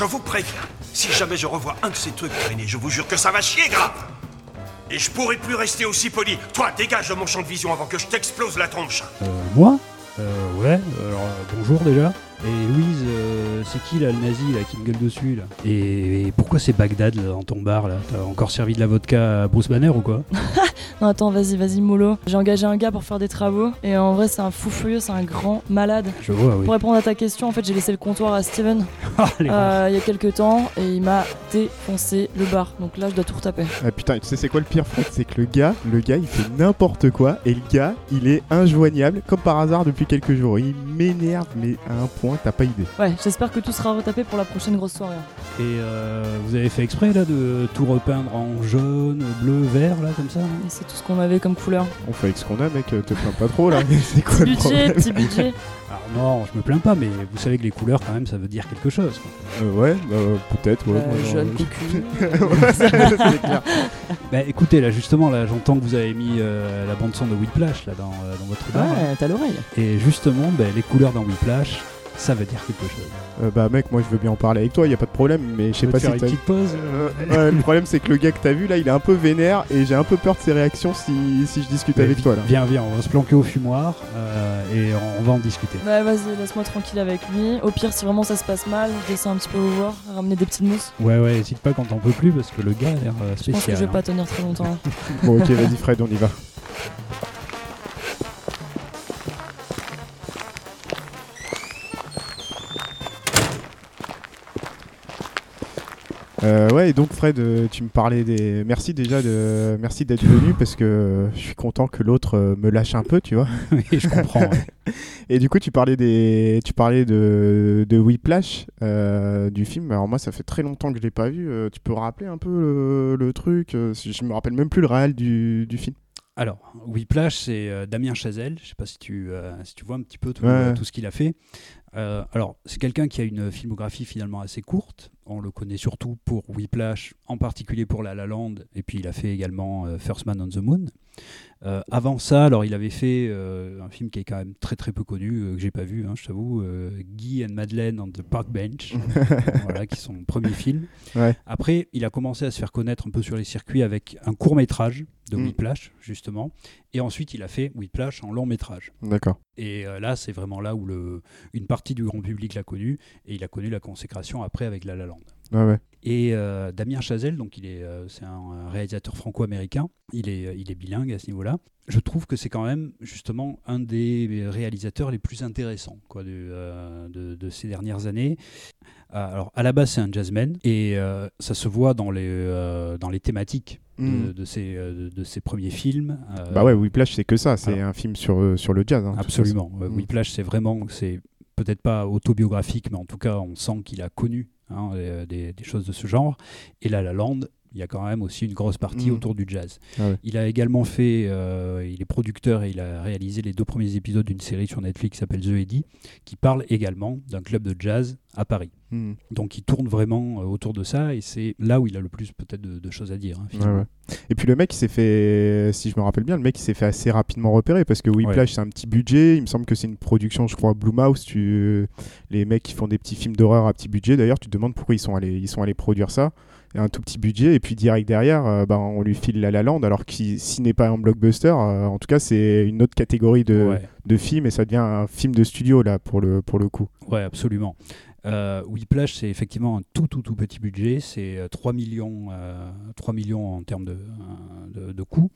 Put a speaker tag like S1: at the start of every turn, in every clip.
S1: Je vous préviens, si jamais je revois un de ces trucs traîner, je vous jure que ça va chier grave. Et je pourrai plus rester aussi poli. Toi, dégage de mon champ de vision avant que je t'explose la tronche.
S2: Euh, moi euh, Ouais, alors euh, bonjour déjà. Et Louise, euh, c'est qui là, le nazi là, qui me gueule dessus là? Et, et pourquoi c'est Bagdad là, dans ton bar là? T'as encore servi de la vodka à Bruce Banner ou quoi?
S3: Non, attends, vas-y, vas-y, mollo. J'ai engagé un gars pour faire des travaux. Et en vrai, c'est un fou furieux, c'est un grand malade.
S2: Je vois, oui.
S3: Pour répondre à ta question, en fait, j'ai laissé le comptoir à Steven il y a quelques temps et il m'a défoncé le bar. Donc là, je dois tout retaper.
S4: Ah putain, tu sais c'est quoi le pire Fred? C'est que le gars, le gars il fait n'importe quoi et le gars il est injoignable comme par hasard depuis quelques jours. Il m'énerve mais à un point t'as pas idée.
S3: Ouais, j'espère que tout sera retapé pour la prochaine grosse soirée.
S2: Et euh, vous avez fait exprès là de tout repeindre en jaune, bleu, vert là comme ça hein?
S3: C'est tout ce qu'on avait comme couleur.
S4: On fait avec ce qu'on a mec, te plains pas trop là. c'est quoi
S3: Petit
S4: le
S3: budget,
S4: problème?
S3: petit budget.
S2: Alors non, je me plains pas, mais vous savez que les couleurs quand même ça veut dire quelque chose. Quoi.
S4: Euh, Ouais, bah, peut-être. Ouais,
S3: Euh,
S4: moi, j'en-
S3: jaune
S4: je-
S3: cocu.
S4: Ouais, clair.
S2: Bah écoutez là justement là j'entends que vous avez mis euh, la bande son de Whiplash là dans, euh, dans votre bar.
S3: Ouais, t'as l'oreille.
S2: Et justement bah, les couleurs dans Whiplash ça veut dire quelque chose.
S4: Euh, bah mec, moi je veux bien en parler avec toi, y a pas de problème, mais je sais
S2: On peut
S4: pas si
S2: une petite pause.
S4: Euh, ouais, le problème c'est que le gars que t'as vu là, il est un peu vénère et j'ai un peu peur de ses réactions si, si je discute
S2: Ouais,
S4: avec
S2: vi-
S4: toi là.
S2: Viens, viens, on va se planquer au fumoir euh, et on, on va en discuter.
S3: Ouais, vas-y, laisse-moi tranquille avec lui. Au pire, si vraiment ça se passe mal, je descends un petit peu au voir, ramener des petites mousses.
S2: Ouais, ouais, hésite pas quand t'en peux plus parce que le gars a l'air euh,
S3: Je pense que
S2: spécial.
S3: je vais
S2: hein.
S3: pas tenir très longtemps.
S4: Bon ok, vas-y Fred, on y va. Euh, ouais et donc Fred euh, tu me parlais des merci déjà de merci d'être venu parce que euh, je suis content que l'autre me lâche un peu tu vois
S2: Oui, je comprends. ouais.
S4: et du coup tu parlais des tu parlais de de Whiplash euh, du film alors moi ça fait très longtemps que je l'ai pas vu Euh, tu peux rappeler un peu le, le truc je me rappelle même plus le réel du, du film
S2: Alors, Whiplash, c'est Damien Chazelle. Je sais pas si tu, euh, si tu vois un petit peu tout,
S4: Ouais.
S2: euh, tout ce qu'il a fait. Euh, alors, c'est quelqu'un qui a une filmographie finalement assez courte. On le connaît surtout pour Whiplash, en particulier pour La La Land, et puis il a fait également euh, First Man on the Moon. Euh, avant ça, alors il avait fait un film qui est quand même très très peu connu, que j'ai pas vu, hein, je t'avoue, Guy and Madeleine on the Park Bench, voilà, qui sont son premier film.
S4: Ouais.
S2: Après, il a commencé à se faire connaître un peu sur les circuits avec un court métrage de
S4: Mm.
S2: Whiplash, justement. Et ensuite, il a fait Whiplash en long métrage.
S4: d'accord
S2: Et euh, là, c'est vraiment là où le, une partie du grand public l'a connu. Et il a connu la consécration après avec La La Land.
S4: ouais ouais
S2: Et euh, Damien Chazelle, donc il est, euh, c'est un, réalisateur franco-américain. Il est, il est bilingue à ce niveau-là. Je trouve que c'est quand même justement un des réalisateurs les plus intéressants quoi, de, de, de ces dernières années. Euh, alors à la base c'est un jazzman et euh, ça se voit dans les, euh, dans les thématiques de,
S4: Mm.
S2: de ses, euh, de, de ses premiers films.
S4: Bah ouais Whiplash c'est que ça c'est
S2: alors-
S4: un film sur sur le jazz hein,
S2: Absolument. Euh,
S4: Mm.
S2: Whiplash, c'est vraiment, c'est peut-être pas autobiographique, mais en tout cas, on sent qu'il a connu hein, des, des choses de ce genre. Et là, La Land, il y a quand même aussi une grosse partie
S4: Mm.
S2: autour du jazz.
S4: Ah ouais.
S2: Il a également fait, euh, il est producteur et il a réalisé les deux premiers épisodes d'une série sur Netflix qui s'appelle The Eddy, qui parle également d'un club de jazz à Paris.
S4: Mm.
S2: Donc il tourne vraiment euh, autour de ça et c'est là où il a le plus peut-être de, de choses à dire. hein,
S4: Ouais,
S2: finalement.
S4: ouais. Et puis le mec, il s'est fait, si je me rappelle bien, le mec, il s'est fait assez rapidement repérer parce que Whiplash, c'est un petit budget. Il me semble que c'est une production, je crois, Blumhouse. Tu... Les mecs qui font des petits films d'horreur à petit budget, d'ailleurs, tu te demandes pourquoi ils sont allés, ils sont allés produire ça. Un tout petit budget, et puis direct derrière, euh, bah, on lui file La La Land, alors que s'il n'est pas un blockbuster, euh, en tout cas, c'est une autre catégorie de,
S2: Ouais.
S4: de film et ça devient un film de studio, là, pour le, pour le coup.
S2: Ouais, absolument. Euh, Whiplash, c'est effectivement un tout, tout, tout petit budget. C'est euh, 3 millions, euh, 3 millions en termes de, de, de coûts.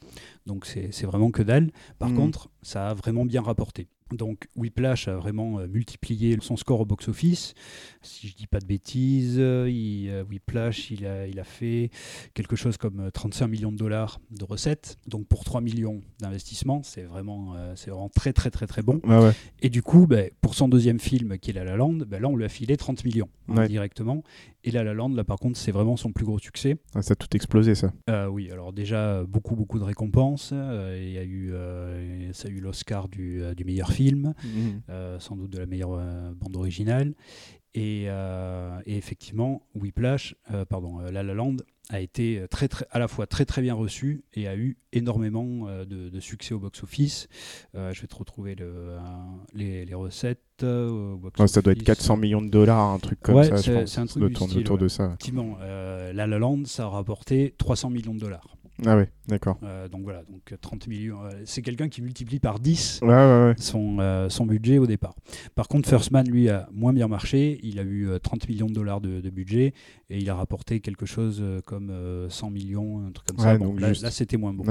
S2: Donc, c'est vraiment que dalle. Par
S4: Mhm.
S2: contre, ça a vraiment bien rapporté. Donc, Whiplash a vraiment euh, multiplié son score au box-office. Si je dis pas de bêtises, euh, il, euh, Whiplash, il a, il a fait quelque chose comme euh, 35 millions de dollars de recettes. Donc, pour 3 millions d'investissement, c'est vraiment, euh, c'est vraiment très, très, très, très bon.
S4: Ouais.
S2: Et du coup, ben, pour son deuxième film, qui est La La Land, ben, là, on lui a filé 30 millions hein,
S4: Ouais.
S2: directement. Et La La Land, là, par contre, c'est vraiment son plus gros succès.
S4: Ah, ça a tout explosé, ça.
S2: Euh, oui, alors déjà, beaucoup, beaucoup de récompenses. Euh, Il y a eu, euh, ça a eu l'Oscar du, du meilleur film, euh, sans doute de la meilleure bande originale. Et, et effectivement, Whiplash, pardon, La La Land a été très, très, à la fois très très bien reçu et a eu énormément de, succès au box-office. je vais te retrouver le, les, recettes.
S4: ça doit être 400 millions de dollars, un truc comme ça. C'est
S2: un truc autour de ça. Effectivement, La La Land, ça a rapporté 300 millions de dollars.
S4: Ah oui, d'accord.
S2: Euh, donc voilà, donc 30 millions. Euh, c'est quelqu'un qui multiplie par 10
S4: Son,
S2: euh, son budget au départ. Par contre, First Man, lui, a moins bien marché. Il a eu 30 millions de dollars de, budget et il a rapporté quelque chose comme 100 millions, un truc comme ça. Donc là, c'était moins bon.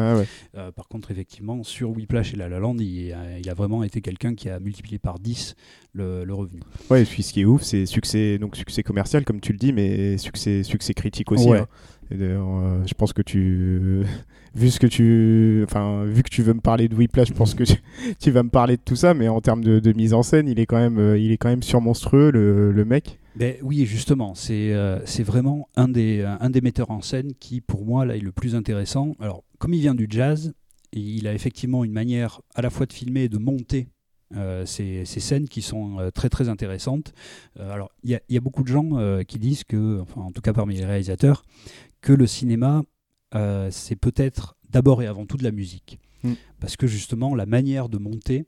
S2: Par contre, effectivement, sur Whiplash et La La Land, il, a, vraiment été quelqu'un qui a multiplié par 10 le, revenu.
S4: Ouais, et puis ce qui est ouf, c'est succès, donc succès commercial, comme tu le dis, mais succès, succès critique aussi. Hein. Euh, je pense que tu, vu ce que tu, enfin, vu que tu veux me parler de Whiplash, je pense que tu, vas me parler de tout ça, mais en termes de, mise en scène, il est quand même, euh, il est quand même surmonstrueux le, le mec.
S2: Ben, oui, justement, c'est euh, c'est vraiment un des, un des metteurs en scène qui, pour moi, là, est le plus intéressant. Alors, comme il vient du jazz, il a effectivement une manière à la fois de filmer et de monter euh, ces, scènes qui sont très très intéressantes. Alors il y, a beaucoup de gens qui disent que, enfin en tout cas parmi les réalisateurs, que le cinéma c'est peut-être d'abord et avant tout de la musique, mm. parce que justement la manière de monter,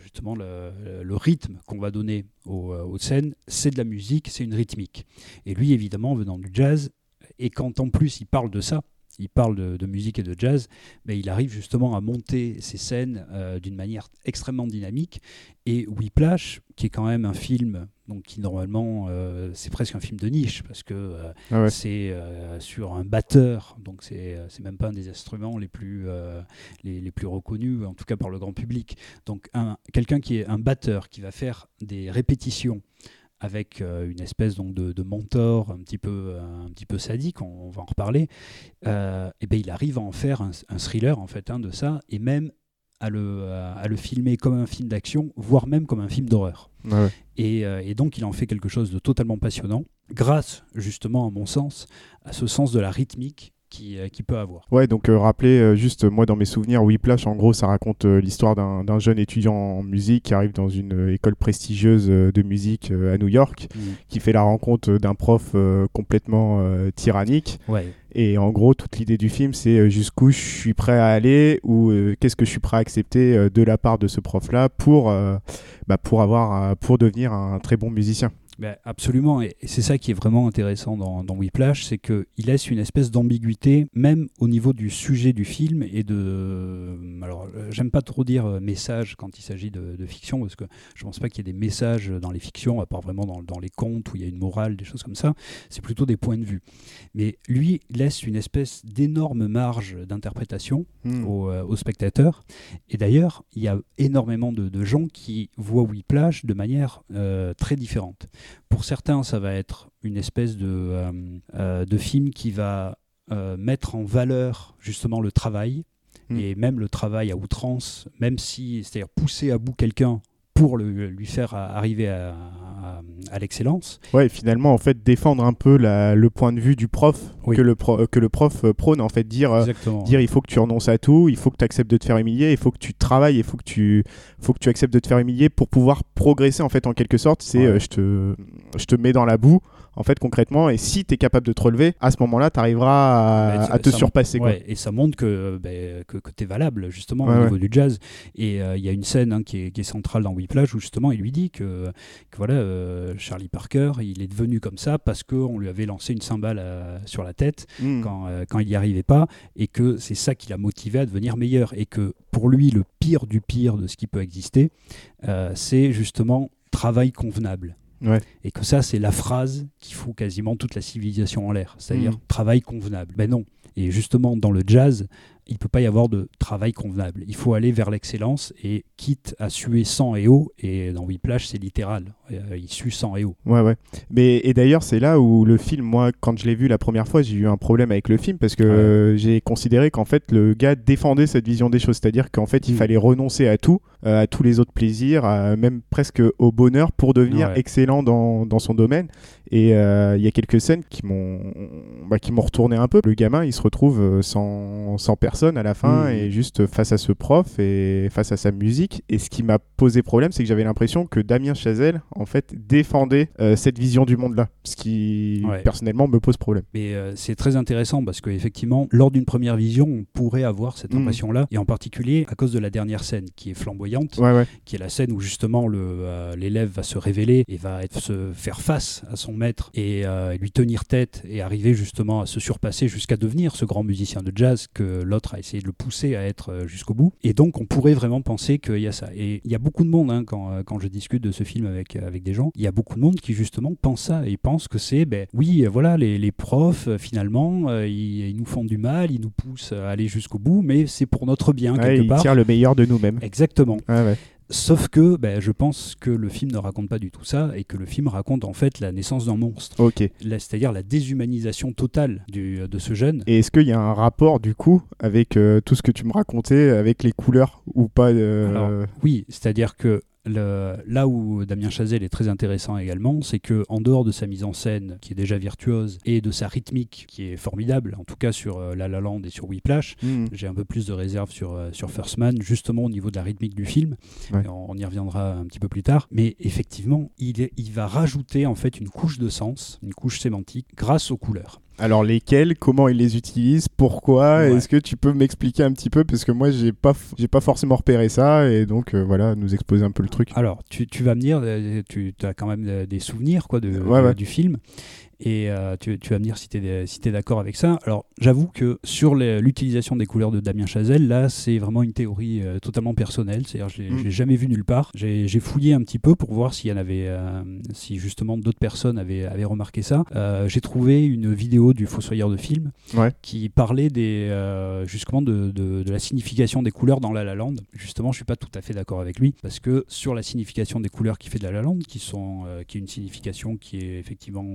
S2: justement le, rythme qu'on va donner aux, scènes, c'est de la musique, c'est une rythmique. Et lui évidemment venant du jazz, et quand en plus il parle de ça, il parle de, musique et de jazz, mais il arrive justement à monter ces scènes euh, d'une manière extrêmement dynamique. Et Whiplash, qui est quand même un film, donc qui normalement euh, c'est presque un film de niche parce que euh, ah c'est sur un batteur, donc c'est c'est même pas un des instruments les plus les, les, plus reconnus, en tout cas par le grand public. Donc quelqu'un qui est un batteur qui va faire des répétitions avec euh, une espèce donc de, mentor un petit peu un petit peu sadique, on, va en reparler. Euh, et ben il arrive à en faire un, thriller en fait hein, de ça et même à le, à le filmer comme un film d'action, voire même comme un film d'horreur. Et, euh, et, donc il en fait quelque chose de totalement passionnant, grâce justement à mon sens à ce sens de la rythmique euh, qui, peut avoir.
S4: Ouais, donc euh, rappeler euh, juste, moi dans mes souvenirs, Whiplash, en gros, ça raconte l'histoire d'un jeune étudiant en musique qui arrive dans une école prestigieuse de musique à New York, mm. qui fait la rencontre d'un prof complètement tyrannique.
S2: Ouais.
S4: Et en gros, toute l'idée du film, c'est jusqu'où je suis prêt à aller ou qu'est-ce que je suis prêt à accepter de la part de ce prof-là pour, bah, pour, avoir, pour devenir un très bon musicien.
S2: Ben, absolument, et c'est ça qui est vraiment intéressant dans, dans Whiplash, c'est qu'il laisse une espèce d'ambiguïté, même au niveau du sujet du film et de... Alors, euh, j'aime pas trop dire euh, message quand il s'agit de, fiction, parce que je pense pas qu'il y ait des messages dans les fictions, à part vraiment dans, dans les contes où il y a une morale, des choses comme ça, c'est plutôt des points de vue. Mais lui laisse une espèce d'énorme marge d'interprétation hmm. aux au euh, spectateurs, et d'ailleurs, il y a énormément de, de, gens qui voient Whiplash de manière très différente. Pour certains, ça va être une espèce de, euh, euh, de film qui va euh, mettre en valeur justement le travail, hmm. et même le travail à outrance, même si, c'est-à-dire pousser à bout quelqu'un pour le, lui faire arriver à, à, l'excellence.
S4: Ouais, finalement, en fait, défendre un peu la, le point de vue du prof que, le que le prof prône, en fait, dire, euh, dire il faut que tu renonces à tout, il faut que tu acceptes de te faire humilier, il faut que tu travailles, il faut que tu, faut que tu acceptes de te faire humilier pour pouvoir progresser, en fait, en quelque sorte. C'est euh, je, te, je te mets dans la boue en fait, concrètement. Et si tu es capable de te relever, à ce moment-là, tu arriveras à, te surpasser.
S2: et ça montre que, ben, que, tu es valable, justement, au niveau du jazz. Et euh, il y a une scène hein, qui, est, qui, est, centrale dans Whiplash où, justement, il lui dit que, que voilà, euh, Charlie Parker, il est devenu comme ça parce qu'on lui avait lancé une cymbale euh, sur la tête hmm. quand, quand il n'y arrivait pas. Et que c'est ça qui l'a motivé à devenir meilleur. Et que pour lui, le pire du pire de ce qui peut exister, c'est justement travail convenable. Et que ça, c'est la phrase qui fout quasiment toute la civilisation en l'air, c'est-à-dire mm. travail convenable. Ben non. Et justement, dans le jazz, il ne peut pas y avoir de travail convenable. Il faut aller vers l'excellence et quitte à suer sang et eau, et dans Whiplash, c'est littéral, euh, il sue sang et eau.
S4: Ouais, ouais. Mais, et d'ailleurs, c'est là où le film, moi, quand je l'ai vu la première fois, j'ai eu un problème avec le film parce que j'ai considéré qu'en fait, le gars défendait cette vision des choses, c'est-à-dire qu'en fait, il mm. fallait renoncer à tout, euh, à tous les autres plaisirs, même presque au bonheur pour devenir excellent dans, dans, son domaine. Et il y a quelques scènes qui m'ont bah, qui m'ont retourné un peu. Le gamin, il se retrouve sans, sans personne à la fin
S2: Mmh.
S4: et juste face à ce prof et face à sa musique. Et ce qui m'a posé problème, c'est que j'avais l'impression que Damien Chazelle, en fait, défendait euh, cette vision du monde-là. Ce qui,
S2: Ouais.
S4: personnellement, me pose problème.
S2: Mais euh, c'est très intéressant parce qu'effectivement, lors d'une première vision, on pourrait avoir cette
S4: Mhm.
S2: impression-là, et en particulier à cause de la dernière scène qui est flamboyante,
S4: Ouais, ouais.
S2: qui est la scène où justement euh, l'élève va se révéler et va être, se faire face à son maître et euh, lui tenir tête et arriver justement à se surpasser jusqu'à devenir ce grand musicien de jazz que l'autre a essayé de le pousser à être euh, jusqu'au bout. Et donc on pourrait vraiment penser qu'il y a ça. Et il y a beaucoup de monde, hein, quand, euh, quand je discute de ce film avec, avec des gens, il y a beaucoup de monde qui justement pense ça et pense que c'est, ben oui, voilà, les, les profs, finalement, ils, ils nous font du mal, ils nous poussent à aller jusqu'au bout, mais c'est pour notre bien,
S4: Ouais,
S2: quelque
S4: il
S2: part.
S4: tire le meilleur de nous-mêmes.
S2: Exactement.
S4: Ouais.
S2: Sauf que ben, je pense que le film ne raconte pas du tout ça et que le film raconte en fait la naissance d'un monstre,
S4: Ok.
S2: C'est-à-dire la déshumanisation totale du, de ce jeune.
S4: Et est-ce qu'il y a un rapport, du coup, avec euh, tout ce que tu me racontais, avec les couleurs ou pas euh,
S2: Alors, Oui, c'est-à-dire que le- là où Damien Chazelle est très intéressant également, c'est que en dehors de sa mise en scène qui est déjà virtuose et de sa rythmique qui est formidable, en tout cas sur euh, La La Land et sur Whiplash,
S4: hmm.
S2: j'ai un peu plus de réserve sur, euh, sur First Man, justement au niveau de la rythmique du film.
S4: Ouais.
S2: On, on y reviendra un petit peu plus tard. Mais effectivement, il, il va rajouter en fait une couche de sens, une couche sémantique, grâce aux couleurs.
S4: Alors lesquels, comment ils les utilisent, pourquoi
S2: Ouais.
S4: Est-ce que tu peux m'expliquer un petit peu parce que moi j'ai pas j'ai pas forcément repéré ça et donc euh, voilà nous exposer un peu le truc.
S2: Alors, tu, tu vas me dire, euh, tu as quand même euh, des souvenirs quoi, de,
S4: Ouais,
S2: de-
S4: ouais.
S2: du film. Et euh, tu, tu vas me dire si tu es, si t'es d'accord avec ça. Alors, j'avoue que sur l'utilisation des couleurs de Damien Chazelle, là, c'est vraiment une théorie euh, totalement personnelle. C'est-à-dire, je l'ai
S4: Mm.
S2: l'ai jamais vu nulle part. J'ai fouillé un petit peu pour voir s'il y en avait, euh, si justement d'autres personnes avaient, avaient remarqué ça. Euh, J'ai trouvé une vidéo du Fossoyeur de film
S4: Ouais.
S2: qui parlait des, euh, justement de, de- de la signification des couleurs dans La La Land. Justement, je suis pas tout à fait d'accord avec lui parce que sur la signification des couleurs qui fait de La La Land, qui sont, euh, qui est une signification qui est effectivement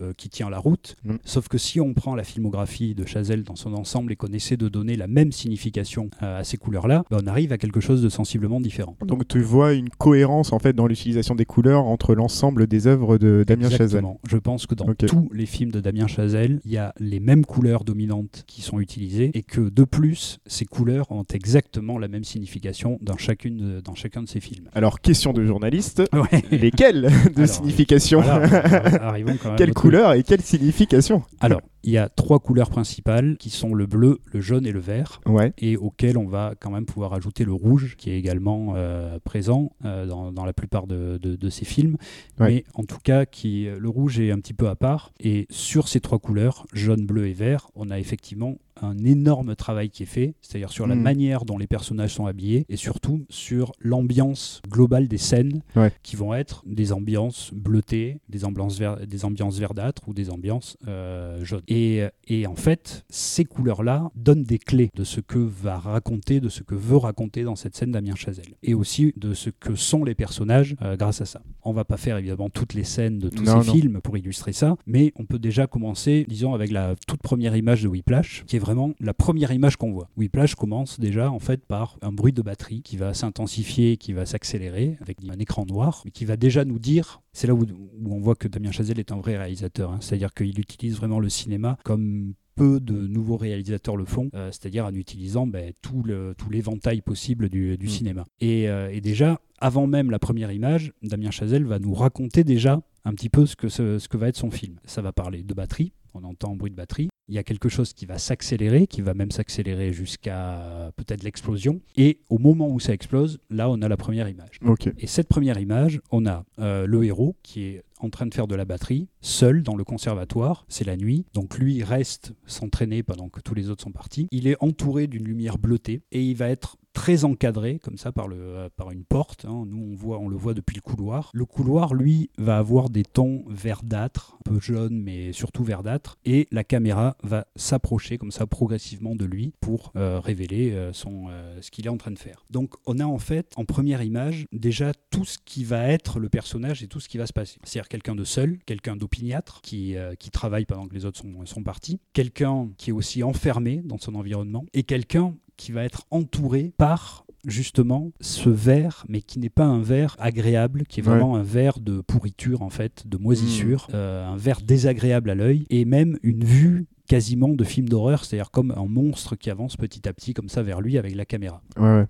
S2: euh, qui tient la route.
S4: Mm.
S2: Sauf que si on prend la filmographie de Chazelle dans son ensemble et qu'on essaie de donner la même signification à ces couleurs-là, ben, on arrive à quelque chose de sensiblement différent.
S4: Donc tu vois une cohérence en fait dans l'utilisation des couleurs entre l'ensemble des œuvres de Damien Chazelle.
S2: Je pense que dans tous les films de Damien Chazelle, il y a les mêmes couleurs dominantes qui sont utilisées et que de plus, ces couleurs ont exactement la même signification dans, chacune de- dans chacun de ces films.
S4: Alors question de journaliste,
S2: Ouais.
S4: lesquelles de
S2: Alors,
S4: signification
S2: Voilà, arrivons quand même
S4: Quelle couleur et quelle signification.
S2: Alors, il y a trois couleurs principales qui sont le bleu, le jaune et le vert.
S4: Ouais.
S2: et auquel on va quand même pouvoir ajouter le rouge, qui est également euh, présent euh, dans, dans la plupart de, de- de ces films.
S4: Ouais.
S2: Mais en tout cas, qui, le rouge est un petit peu à part. Et sur ces trois couleurs, jaune, bleu et vert, on a effectivement un énorme travail qui est fait, c'est-à-dire sur la
S4: Mhm.
S2: manière dont les personnages sont habillés et surtout sur l'ambiance globale des scènes
S4: Ouais.
S2: qui vont être des ambiances bleutées, des ambiances, ver- des ambiances verdâtres ou des ambiances euh, jaunes. Et, et en fait, ces couleurs-là donnent des clés de ce que va raconter, de ce que veut raconter dans cette scène Damien Chazelle. Et aussi de ce que sont les personnages euh, grâce à ça. On va pas faire évidemment toutes les scènes de tous
S4: Non,
S2: ces
S4: non.
S2: films pour illustrer ça, mais on peut déjà commencer, disons, avec la toute première image de Whiplash, qui est vraiment la première image qu'on voit. Whiplash commence déjà en fait par un bruit de batterie qui va s'intensifier, qui va s'accélérer avec un écran noir, mais qui va déjà nous dire, c'est là où, où on voit que Damien Chazelle est un vrai réalisateur, hein. c'est-à-dire qu'il utilise vraiment le cinéma comme peu de nouveaux réalisateurs le font, euh, c'est-à-dire en utilisant ben, tout l'éventail possible du, du
S4: Mm.
S2: cinéma. Et, euh, et déjà, avant même la première image, Damien Chazelle va nous raconter déjà un petit peu ce que, ce, ce que va être son film. Ça va parler de batterie, on entend un bruit de batterie. Il y a quelque chose qui va s'accélérer, qui va même s'accélérer jusqu'à euh, peut-être l'explosion. Et au moment où ça explose, là, on a la première image. Et cette première image, on a euh, le héros qui est en train de faire de la batterie, seul dans le conservatoire, c'est la nuit, donc lui reste s'entraîner pendant que tous les autres sont partis. Il est entouré d'une lumière bleutée et il va être très encadré comme ça par, le, euh, par une porte. hein. Nous on, voit, on le voit depuis le couloir. Le couloir, lui, va avoir des tons verdâtres, un peu jaunes mais surtout verdâtres, et la caméra va s'approcher comme ça progressivement de lui pour euh, révéler euh, son, ce qu'il est en train de faire. Donc on a en fait en première image déjà tout ce qui va être le personnage et tout ce qui va se passer. C'est-à-dire quelqu'un de seul, quelqu'un d'opiniâtre qui, qui travaille pendant que les autres sont, sont partis, quelqu'un qui est aussi enfermé dans son environnement et quelqu'un qui va être entouré par justement ce verre, mais qui n'est pas un verre agréable, qui est vraiment un verre de pourriture en fait, de moisissure, hmm. euh, un verre désagréable à l'œil, et même une vue quasiment de film d'horreur, c'est-à-dire comme un monstre qui avance petit à petit comme ça vers lui avec la caméra.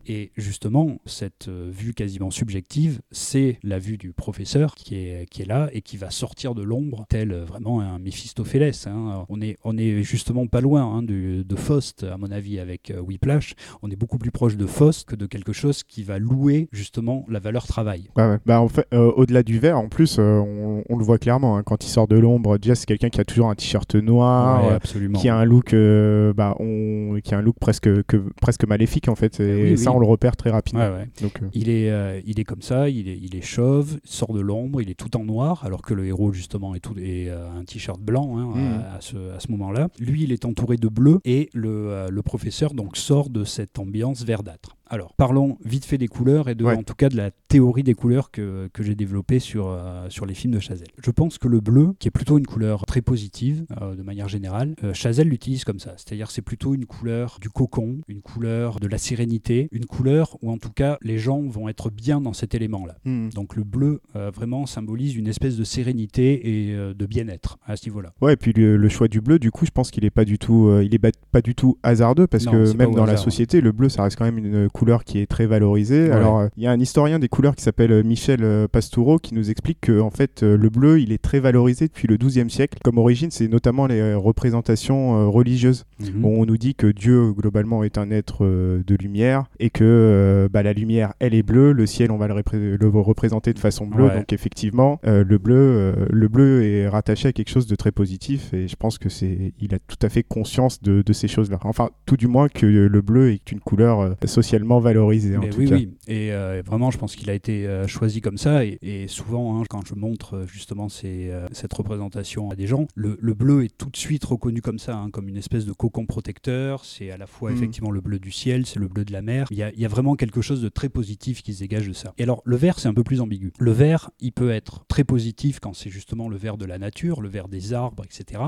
S2: Et justement, cette euh, vue quasiment subjective, c'est la vue du professeur qui est, qui est là et qui va sortir de l'ombre, tel euh, vraiment un Méphistophélès. Hein. On, est, on est justement pas loin hein, de, de, Faust, à mon avis, avec euh, Whiplash. On est beaucoup plus proche de Faust que de quelque chose qui va louer justement la valeur travail.
S4: Bah, en fait, au-delà du verre, en plus, on, le voit clairement, hein. quand il sort de l'ombre, déjà c'est quelqu'un qui a toujours un t-shirt noir, qui a un look, euh, bah, on, qui a un look presque, que, presque maléfique en fait. Et ça, on le repère très rapidement.
S2: Donc, euh, il, est, euh, il est comme ça, il est, il est chauve, sort de l'ombre, il est tout en noir, alors que le héros justement est, tout, est un t-shirt blanc hein, à, hmm. ce, à, ce, moment-là. Lui, il est entouré de bleu et le, le professeur donc sort de cette ambiance verdâtre. Alors, parlons vite fait des couleurs et de, en tout cas de la théorie des couleurs que, que j'ai développée sur, euh, sur les films de Chazelle. Je pense que le bleu, qui est plutôt une couleur très positive euh, de manière générale, euh, Chazelle l'utilise comme ça. C'est-à-dire c'est plutôt une couleur du cocon, une couleur de la sérénité, une couleur où en tout cas les gens vont être bien dans cet élément-là. Hmm. Donc le bleu vraiment symbolise une espèce de sérénité et de bien-être à ce niveau-là.
S4: Ouais, et puis le, choix du bleu, du coup, je pense qu'il est pas du tout, il est pas, du tout hasardeux parce que même dans la société, le bleu, ça reste quand même une couleur couleur qui est très valorisée. Alors, euh, il y a un historien des couleurs qui s'appelle euh, Michel euh, Pastoureau qui nous explique que en fait, le bleu, il est très valorisé depuis le XIIe siècle. Comme origine, c'est notamment les représentations religieuses. Mhm. on nous dit que Dieu, globalement, est un être de lumière et que bah, la lumière, elle est bleue, le ciel, on va le, représenter de façon bleue. Donc, effectivement, le, bleu, le bleu est rattaché à quelque chose de très positif et je pense que c'est, il a tout à fait conscience de, de ces choses-là. Enfin, tout du moins que le bleu est une couleur socialement valorisé. En tout oui, cas. oui.
S2: Et euh, vraiment, je pense qu'il a été euh, choisi comme ça. Et, souvent, hein, quand je montre euh, justement cette représentation à des gens, le, bleu est tout de suite reconnu comme ça, hein, comme une espèce de cocon protecteur. C'est à la fois mm. effectivement le bleu du ciel, c'est le bleu de la mer. Il y, a, il y, a, vraiment quelque chose de très positif qui se dégage de ça. Et alors, le vert, c'est un peu plus ambigu. Le vert, il peut être très positif quand c'est justement le vert de la nature, le vert des arbres, etc.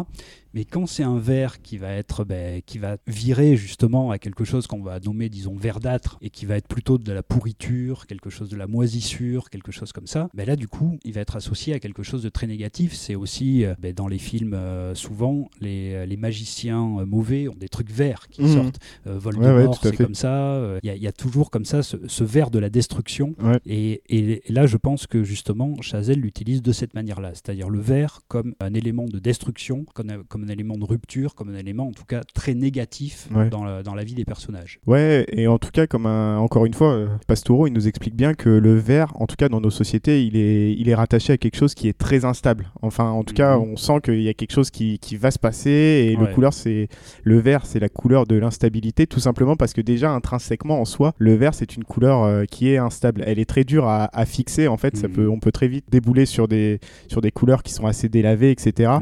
S2: Mais quand c'est un vert qui va être, ben, qui va virer justement à quelque chose qu'on va nommer, disons, verdâtre et qui va être plutôt de la pourriture, quelque chose de la moisissure, quelque chose comme ça, ben là du coup il va être associé à quelque chose de très négatif. C'est aussi euh, ben, dans les films euh, souvent les, euh, les magiciens mauvais ont des trucs verts qui mmh. sortent. Voldemort c'est comme ça. Il y, a toujours comme ça ce, ce vert de la destruction. Et, et, là je pense que justement Chazelle l'utilise de cette manière-là, c'est-à-dire le vert comme un élément de destruction, comme un, comme un élément de rupture, comme un élément en tout cas très négatif dans, la, dans la vie des personnages.
S4: Ouais, et en tout cas comme encore une fois, euh, Pastoureau, il nous explique bien que le verre, en tout cas dans nos sociétés, il est, il est rattaché à quelque chose qui est très instable. Enfin, en tout cas, mhm. on sent qu'il y a quelque chose qui, qui va se passer et le couleur, c'est le vert, c'est la couleur de l'instabilité, tout simplement parce que déjà intrinsèquement en soi, le vert, c'est une couleur euh, qui est instable. Elle est très dure à, fixer. En fait, ça mhm. peut, on peut très vite débouler sur des, sur des couleurs qui sont assez délavées, etc.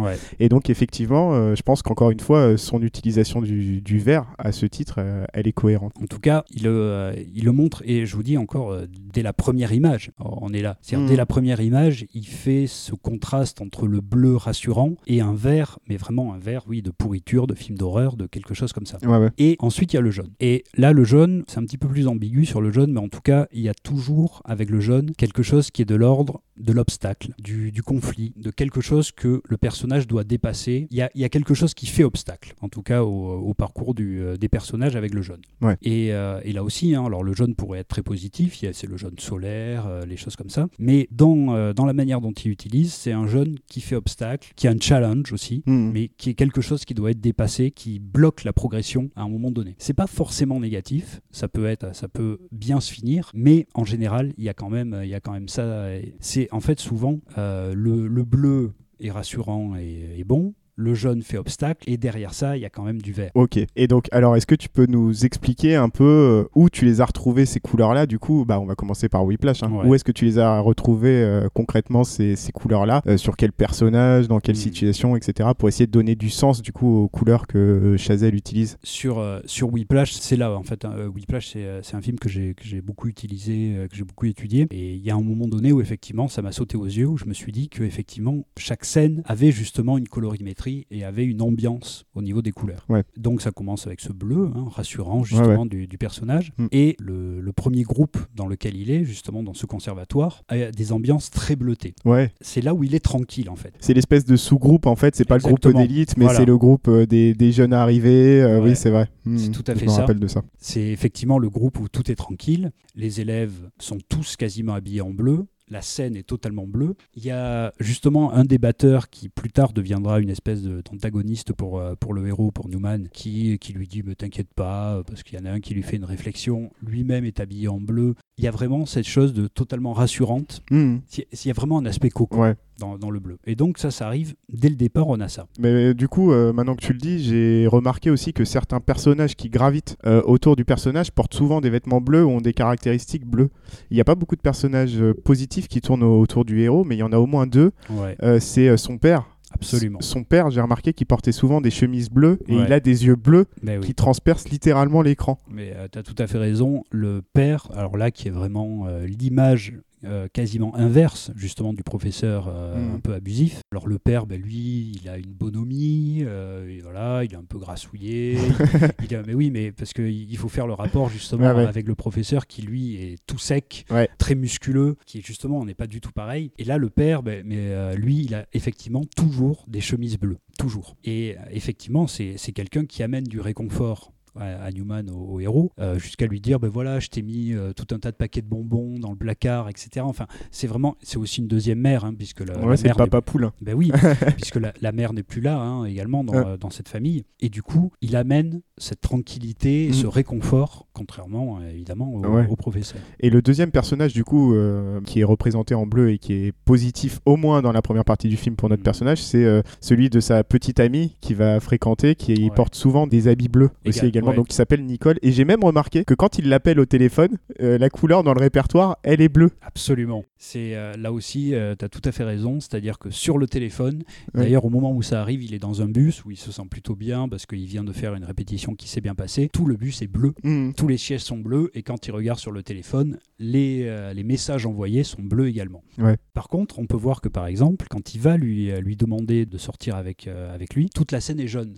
S4: Et donc, effectivement, euh, je pense qu'encore une fois, son utilisation du, du vert à ce titre, elle est cohérente.
S2: En tout cas, il, euh, il le montre, et je vous dis encore, euh, dès la première image, on est là. C'est-à-dire, dès mm. la première image, il fait ce contraste entre le bleu rassurant et un vert, mais vraiment un vert, oui, de pourriture, de film d'horreur, de quelque chose comme ça. Et ensuite, il y a le jaune. Et là, le jaune, c'est un petit peu plus ambigu sur le jaune, mais en tout cas, il y a toujours, avec le jaune, quelque chose qui est de l'ordre de l'obstacle, du, conflit, de quelque chose que le personnage doit dépasser. Il y a, quelque chose qui fait obstacle, en tout cas au, parcours du, euh, des personnages avec le jaune. Et, et, là aussi, hein, alors le jaune pourrait être très positif, c'est le jaune solaire, euh, les choses comme ça. Mais dans, euh, dans la manière dont il utilise, c'est un jaune qui fait obstacle, qui a un challenge aussi, hmm. mais qui est quelque chose qui doit être dépassé, qui bloque la progression à un moment donné. C'est pas forcément négatif, ça peut être, ça peut bien se finir, mais en général, il y a quand même, il y a quand même ça. C'est en fait souvent euh, le, le bleu est rassurant et bon, le jaune fait obstacle et derrière ça, il y a quand même du vert.
S4: Ok. Et donc, alors, est-ce que tu peux nous expliquer un peu euh, où tu les as retrouvées ces couleurs-là? Du coup, bah, on va commencer par Whiplash. Hein. Où est-ce que tu les as retrouvées euh, concrètement ces, couleurs-là? Euh, Sur quel personnage Dans quelle hmm. situation Etc. Pour essayer de donner du sens du coup aux couleurs que Chazelle utilise?
S2: Sur sur Whiplash, c'est là en fait. Hein, Whiplash, c'est un film que j'ai beaucoup utilisé, que j'ai beaucoup étudié. Et il y a un moment donné où effectivement, ça m'a sauté aux yeux, où je me suis dit que effectivement chaque scène avait justement une colorimétrie et avait une ambiance au niveau des couleurs.
S4: Ouais.
S2: Donc ça commence avec ce bleu, hein, rassurant justement Du, du, personnage. Mm. Et le, le, premier groupe dans lequel il est, justement dans ce conservatoire, a des ambiances très bleutées. C'est là où il est tranquille en fait.
S4: C'est l'espèce de sous-groupe en fait, c'est pas le groupe d'élite, mais c'est le groupe euh, des, des, jeunes arrivés. Euh, oui, c'est vrai.
S2: Mm. C'est tout à fait
S4: je
S2: ça.
S4: rappelle de ça.
S2: C'est effectivement le groupe où tout est tranquille. Les élèves sont tous quasiment habillés en bleu la scène est totalement bleue. Il y a justement un des batteurs qui plus tard deviendra une espèce d'antagoniste pour, euh, pour le héros, pour Newman, qui, qui lui dit Mais t'inquiète pas, parce qu'il y en a un qui lui fait une réflexion. Lui-même est habillé en bleu. Il y a vraiment cette chose de totalement rassurante.
S4: Mmh.
S2: Il y a vraiment un aspect coco. Dans, dans, le bleu. Et donc ça, ça arrive dès le départ, on a ça.
S4: Mais du coup, euh, maintenant que tu le dis, j'ai remarqué aussi que certains personnages qui gravitent euh, autour du personnage portent souvent des vêtements bleus ou ont des caractéristiques bleues. Il n'y a pas beaucoup de personnages positifs qui tourne autour du héros, mais il y en a au moins deux. Euh, c'est euh, son père.
S2: Absolument.
S4: son père, j'ai remarqué qu'il portait souvent des chemises bleues et il a des yeux bleus qui transpercent littéralement l'écran.
S2: Mais euh, tu as tout à fait raison. Le père, alors là, qui est vraiment l'image euh, quasiment inverse justement du professeur euh, mm. un peu abusif. Alors le père, ben, lui, il a une bonhomie, euh, et voilà, il est un peu grassouillé. il, mais oui, mais parce qu'il faut faire le rapport justement avec le professeur qui lui est tout sec, très musculeux, qui justement, on n'est pas du tout pareil. Et là, le père, ben, mais lui, il a effectivement toujours des chemises bleues, toujours. Et effectivement, c'est quelqu'un qui amène du réconfort à, Newman, au, héros, euh, jusqu'à lui dire ben voilà, je t'ai mis euh, tout un tas de paquets de bonbons dans le placard, etc. Enfin, c'est vraiment, c'est aussi une deuxième mère, hein, puisque la,
S4: ouais,
S2: mère.
S4: papa poule.
S2: Ben oui, puisque la, mère n'est plus là hein, également dans, euh, dans, cette famille. Et du coup, il amène cette tranquillité, mm. ce réconfort, contrairement évidemment au, professeur.
S4: Et le deuxième personnage, du coup, qui est représenté en bleu et qui est positif au moins dans la première partie du film pour notre mm. personnage, c'est celui de sa petite amie qui va fréquenter, qui porte souvent des habits bleus aussi également donc qui s'appelle Nicole. Et j'ai même remarqué que quand il l'appelle au téléphone, euh, la couleur dans le répertoire, elle est bleue.
S2: Absolument. C'est euh, là aussi, euh, tu as tout à fait raison. C'est-à-dire que sur le téléphone, d'ailleurs, au moment où ça arrive, il est dans un bus où il se sent plutôt bien parce qu'il vient de faire une répétition qui s'est bien passée. Tout le bus est bleu, mmh. tous les sièges sont bleus. Et quand il regarde sur le téléphone, les, les messages envoyés sont bleus également. Par contre, on peut voir que par exemple, quand il va lui, lui demander de sortir avec, avec lui, toute la scène est jaune.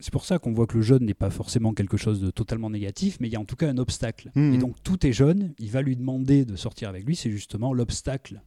S2: C'est pour ça qu'on voit que le jaune n'est pas forcément quelque quelque chose de totalement négatif, mais il y a en tout cas un obstacle. Mmh. Et donc tout est jeune, il va lui demander de sortir avec lui, c'est justement l'obstacle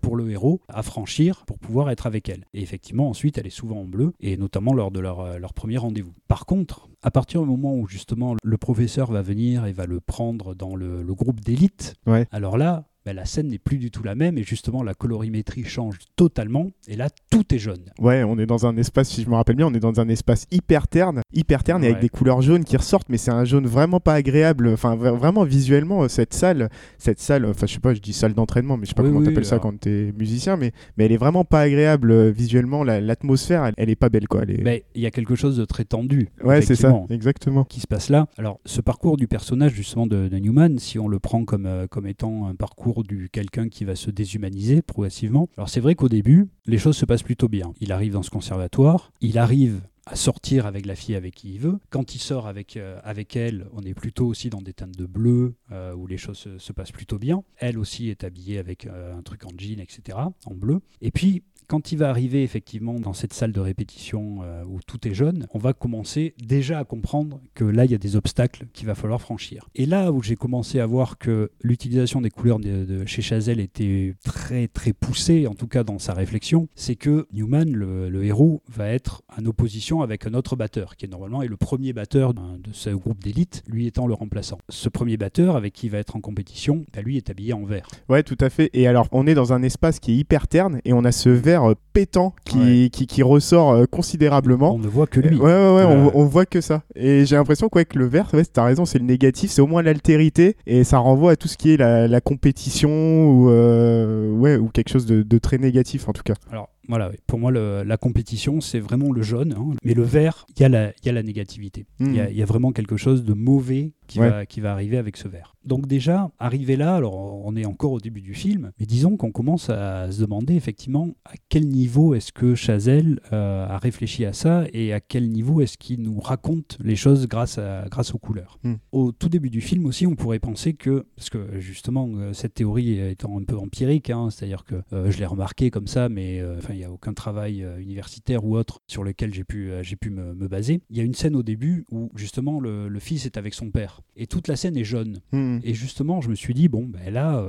S2: pour le héros à franchir pour pouvoir être avec elle. Et effectivement, ensuite, elle est souvent en bleu, et notamment lors de leur, euh, leur premier rendez-vous. Par contre, à partir du moment où justement le professeur va venir et va le prendre dans le, le groupe d'élite, alors là, bah, la scène n'est plus du tout la même et justement la colorimétrie change totalement et là tout est jaune.
S4: Ouais, on est dans un espace, si je me rappelle bien, on est dans un espace hyper terne, hyper terne et avec des couleurs jaunes qui ressortent, mais c'est un jaune vraiment pas agréable. Enfin, vraiment visuellement, cette salle, cette salle, enfin je sais pas, je dis salle d'entraînement, mais je sais pas comment tu t'appelles ça quand t'es musicien, mais, mais elle est vraiment pas agréable euh, visuellement. L'atmosphère, elle, est pas belle quoi.
S2: Il y a quelque chose de très tendu.
S4: Ouais, c'est ça, exactement.
S2: Qui se passe là. Alors, ce parcours du personnage justement de, Newman, si on le prend comme, euh, comme étant un parcours du quelqu'un qui va se déshumaniser progressivement. Alors c'est vrai qu'au début, les choses se passent plutôt bien. Il arrive dans ce conservatoire, il arrive à sortir avec la fille avec qui il veut. Quand il sort avec, euh, avec elle, on est plutôt aussi dans des teintes de bleu, euh, où les choses se, passent plutôt bien. Elle aussi est habillée avec euh, un truc en jean, etc., en bleu. Et puis, quand il va arriver effectivement dans cette salle de répétition euh, où tout est jeune, on va commencer déjà à comprendre que là, il y a des obstacles qu'il va falloir franchir. Et là où j'ai commencé à voir que l'utilisation des couleurs de, chez Chazelle était très très poussée, en tout cas dans sa réflexion, c'est que Newman, le, héros, va être en opposition avec un autre batteur, qui est normalement est le premier batteur de ce groupe d'élite, lui étant le remplaçant. Ce premier batteur avec qui il va être en compétition, bah, lui est habillé en vert.
S4: Ouais, tout à fait. Et alors, on est dans un espace qui est hyper terne et on a ce vert euh, pétant qui, qui, ressort euh, considérablement.
S2: On ne voit que lui.
S4: Ouais, ouais, ouais, on, on, voit que ça. Et j'ai l'impression que le vert, ouais, t'as raison, c'est le négatif, c'est au moins l'altérité et ça renvoie à tout ce qui est la, compétition ou, euh, ouais, ou quelque chose de, de, très négatif en tout cas.
S2: Alors, voilà, pour moi, la compétition, c'est vraiment le jaune. Hein. Mais le vert, il y, a la, y a la négativité. Il y, a hmm. vraiment quelque chose de mauvais qui, va, qui va arriver avec ce vert. Donc déjà, arrivé là, alors on est encore au début du film, mais disons qu'on commence à se demander effectivement à quel niveau est-ce que Chazelle euh, a réfléchi à ça et à quel niveau est-ce qu'il nous raconte les choses grâce, à, grâce aux couleurs.
S4: Hmm.
S2: Au tout début du film aussi, on pourrait penser que, parce que justement, euh, cette théorie étant un peu empirique, hein, c'est-à-dire que euh, je l'ai remarqué comme ça, mais enfin il n'y a aucun travail universitaire ou autre sur lequel j'ai pu, j'ai pu me, me, baser. Il y a une scène au début où justement le, le, fils est avec son père et toute la scène est jaune.
S4: Hmm.
S2: Et justement, je me suis dit, bon, ben là,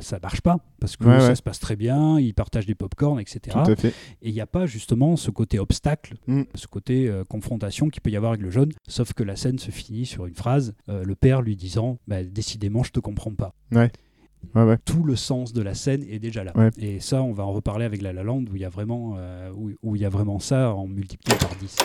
S2: ça marche pas parce que ça se passe très bien, ils partagent des pop-corn, etc.
S4: Tout à fait.
S2: Et il n'y a pas justement ce côté obstacle,
S4: Mm.
S2: ce côté euh, confrontation qu'il peut y avoir avec le jaune, sauf que la scène se finit sur une phrase, euh, le père lui disant bah, Décidément, je te comprends pas.
S4: Ouais. Ouais, ouais.
S2: Tout le sens de la scène est déjà là.
S4: Ouais.
S2: Et ça, on va en reparler avec La La Land, où il y a vraiment, euh, où, où il y a vraiment ça en multiplié par 10.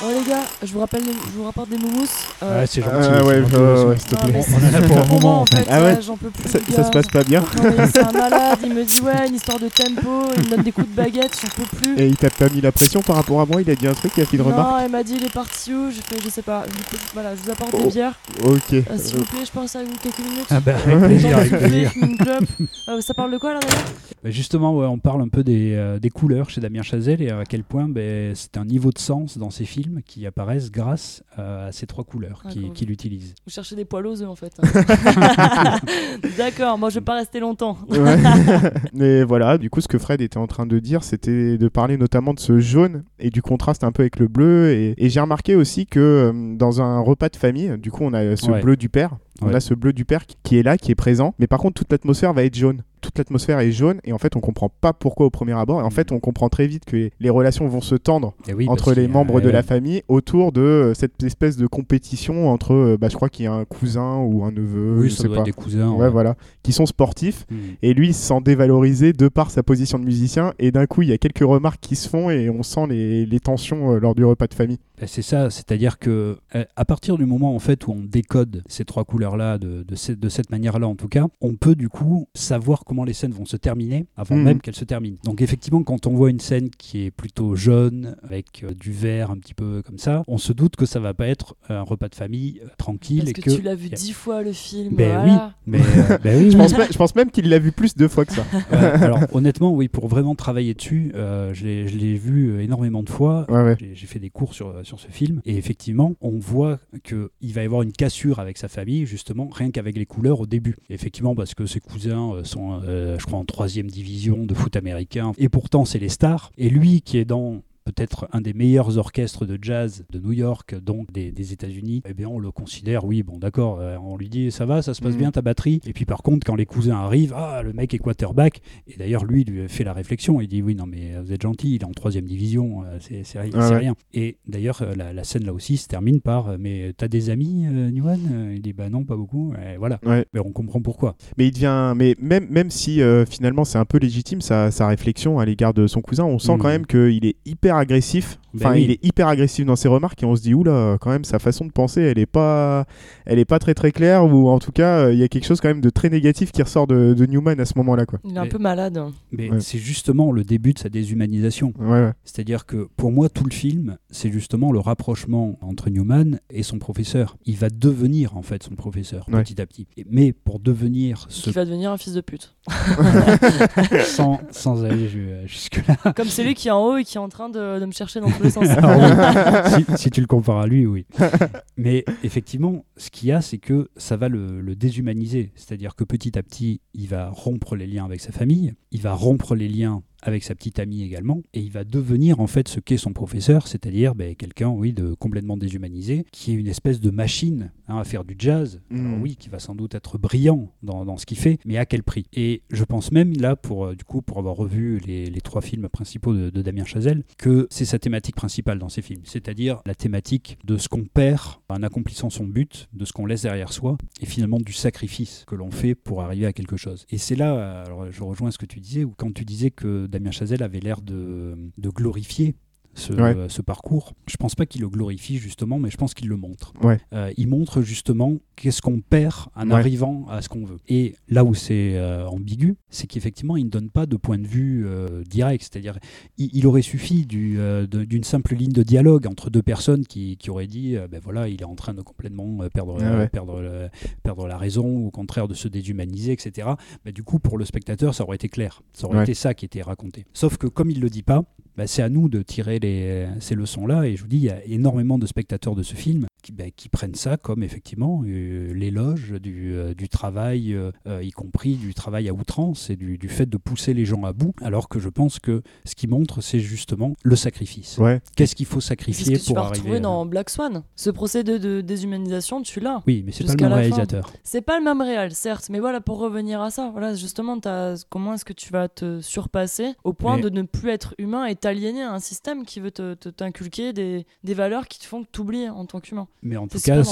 S3: Oh les gars, je vous rappelle, je vous rapporte des moumous. Euh,
S2: Ah, c'est gentil.
S4: Ah, ouais,
S2: gentil,
S4: ouais,
S2: c'est
S4: ouais,
S2: gentil.
S4: s'il te
S3: non,
S4: plaît.
S2: On en a pour un moment,
S3: en fait.
S4: Ah ouais.
S3: J'en peux plus.
S4: Ça, se passe pas bien.
S3: Non, c'est un malade, il me dit ouais, une histoire de tempo, il me donne des coups de baguette, j'en peux plus.
S4: Et il t'a pas mis la pression par rapport à moi, il a dit un truc, il a fait une remarque.
S3: non, il m'a dit il est parti où J'ai fait je sais pas. Du coup, voilà, je vous apporte
S4: Oh.
S3: des bières.
S4: Ok.
S3: Euh, S'il vous plaît, je pense à vous quelques minutes.
S2: Ah bah, avec plaisir, avec plaisir.
S3: Une clope. Euh, ça parle de quoi là d'ailleurs?
S2: Bah, Justement, ouais, on parle un peu des, euh, des couleurs chez Damien Chazelle et à quel point ben, c'est un niveau de sens dans ses films qui apparaissent grâce euh, à ces trois couleurs
S3: Ah,
S2: qui- qu'il utilise.
S3: Vous cherchez des poils aux œufs en fait. D'accord, moi je vais pas rester longtemps.
S4: Ouais. Mais voilà, du coup, ce que Fred était en train de dire, c'était de parler notamment de ce jaune et du contraste un peu avec le bleu. Et, et j'ai remarqué aussi que euh, dans un repas de famille, du coup, on a ce
S2: Ouais.
S4: bleu du père. On
S2: Ouais.
S4: a ce bleu du père qui- est là, qui est présent. Mais par contre, toute l'atmosphère va être jaune. Toute l'atmosphère est jaune et en fait, on comprend pas pourquoi au premier abord. Et en fait, on comprend très vite que les relations vont se tendre
S2: oui,
S4: entre les
S2: a-
S4: membres de la famille autour de euh, cette espèce de compétition entre, euh, bah, je crois qu'il y a un cousin ou un neveu,
S2: Oui,
S4: je
S2: ça
S4: sais
S2: doit
S4: pas.
S2: être des cousins.
S4: Ouais, voilà, qui sont sportifs
S2: Hmm.
S4: et lui il se sent dévalorisé de par sa position de musicien et d'un coup il y a quelques remarques qui se font et on sent les, les tensions euh, lors du repas de famille.
S2: Ben, C'est ça, c'est-à-dire que euh, à partir du moment en fait où on décode ces trois couleurs-là de, de, ce- de cette manière-là en tout cas, on peut du coup savoir comment les scènes vont se terminer avant
S4: Mhm.
S2: même qu'elles se terminent. Donc effectivement, quand on voit une scène qui est plutôt jaune avec euh, du vert un petit peu comme ça, on se doute que ça va pas être un repas de famille euh, tranquille
S3: Parce
S2: et
S3: que,
S2: que
S3: tu l'as vu dix fois le film.
S2: Ben
S3: voilà.
S2: mais euh, ben oui,
S4: Je
S2: oui.
S4: pense, même- je pense même qu'il l'a vu plus de fois que ça.
S2: Ouais, alors honnêtement, oui, pour vraiment travailler dessus, euh, je l'ai- vu énormément de fois.
S4: Ouais, ouais.
S2: J'ai j'ai fait des cours sur, sur ce film et effectivement, on voit qu'il va y avoir une cassure avec sa famille, justement, rien qu'avec les couleurs au début. Effectivement, parce que ses cousins euh, sont, euh, je crois, en troisième division de foot américain et pourtant, c'est les stars. Et lui qui est dans peut-être un des meilleurs orchestres de jazz de New York, donc des, des États-Unis, eh bien on le considère, oui, bon d'accord, euh, on lui dit ça va, ça se passe
S4: Mhm.
S2: bien ta batterie. Et puis par contre, quand les cousins arrivent, ah le mec est quarterback. Et d'ailleurs lui il lui fait la réflexion, il dit oui non mais vous êtes gentil, il est en troisième division, euh, c'est
S4: Ah ouais.
S2: rien. Et d'ailleurs euh, la, la scène là aussi se termine par mais t'as des amis, euh, Il dit bah non pas beaucoup. Et voilà.
S4: Ouais.
S2: Mais on comprend pourquoi.
S4: Mais il devient, mais même, même si euh, finalement c'est un peu légitime sa, sa réflexion à l'égard de son cousin, on sent
S2: Mhm.
S4: quand même qu'il est hyper agressif.
S2: Ben
S4: Enfin,
S2: oui.
S4: il est hyper agressif dans ses remarques et on se dit oula, quand même sa façon de penser, elle est pas, elle est pas très très claire ou en tout cas euh, il y a quelque chose quand même de très négatif qui ressort de, de Newman à ce moment-là quoi.
S3: Il est un
S2: Mais-
S3: peu malade.
S2: Mais
S4: Ouais.
S2: c'est justement le début de sa déshumanisation.
S4: Ouais, ouais.
S2: C'est-à-dire que pour moi, tout le film, c'est justement le rapprochement entre Newman et son professeur. Il va devenir en fait son professeur
S4: Ouais.
S2: petit à petit. Et- Mais pour devenir ce
S3: Qui va devenir un fils de pute.
S2: sans, sans aller ju- jusque-là.
S3: Comme celui qui est en haut et qui est en train de, de me chercher dans tous les sens.
S2: Alors oui, si, si tu le compares à lui, oui. Mais effectivement, ce qu'il y a, c'est que ça va le, le déshumaniser. C'est-à-dire que petit à petit, il va rompre les liens avec sa famille, il va rompre les liens avec sa petite amie également, et il va devenir en fait ce qu'est son professeur, c'est-à-dire ben, quelqu'un, oui, de complètement déshumanisé, qui est une espèce de machine hein, à faire du jazz. Alors
S4: Mhm.
S2: oui, qui va sans doute être brillant dans, dans ce qu'il fait, mais à quel prix? Et je pense même là, pour euh, du coup, pour avoir revu les, les trois films principaux de, de Damien Chazelle, que c'est sa thématique principale dans ces films, c'est-à-dire la thématique de ce qu'on perd en accomplissant son but, de ce qu'on laisse derrière soi, et finalement du sacrifice que l'on fait pour arriver à quelque chose. Et c'est là, euh, alors je rejoins ce que tu disais, où quand tu disais que Damien Chazelle avait l'air de, de glorifier ce, parcours. Je pense pas qu'il le glorifie justement, mais je pense qu'il le montre.
S4: Euh,
S2: il montre justement qu'est-ce qu'on perd en arrivant à ce qu'on veut. Et là où c'est euh, ambigu, c'est qu'effectivement, il ne donne pas de point de vue euh, direct. C'est-à-dire, il, aurait suffi d'une simple ligne de dialogue entre deux personnes qui, qui auraient dit, ben voilà, il est en train de complètement perdre,
S4: ah
S2: perdre, perdre la raison, ou au contraire de se déshumaniser, etc. Mais du coup, pour le spectateur, ça aurait été clair. Ça aurait été ça qui était raconté. Sauf que comme il le dit pas, bah, c'est à nous de tirer ces leçons-là. Et je vous dis, il y a énormément de spectateurs de ce film qui, bah, prennent ça comme effectivement euh, l'éloge du, euh, travail, euh, y compris du travail à outrance et du, fait de pousser les gens à bout. Alors que je pense que ce qui montre, c'est justement le sacrifice. Qu'est-ce qu'il faut sacrifier
S3: ce que
S2: pour
S3: tu vas retrouver dans Black Swan. Ce procédé de déshumanisation, tu l'as.
S2: Oui, mais c'est pas le même réalisateur.
S3: C'est pas le même réal, certes. Mais voilà, pour revenir à ça, voilà, justement, as, comment est-ce que tu vas te surpasser au point de ne plus être humain et aliéné à un système qui veut t'inculquer des, des, valeurs qui te font t'oublier en tant qu'humain.
S2: Mais en tout cas,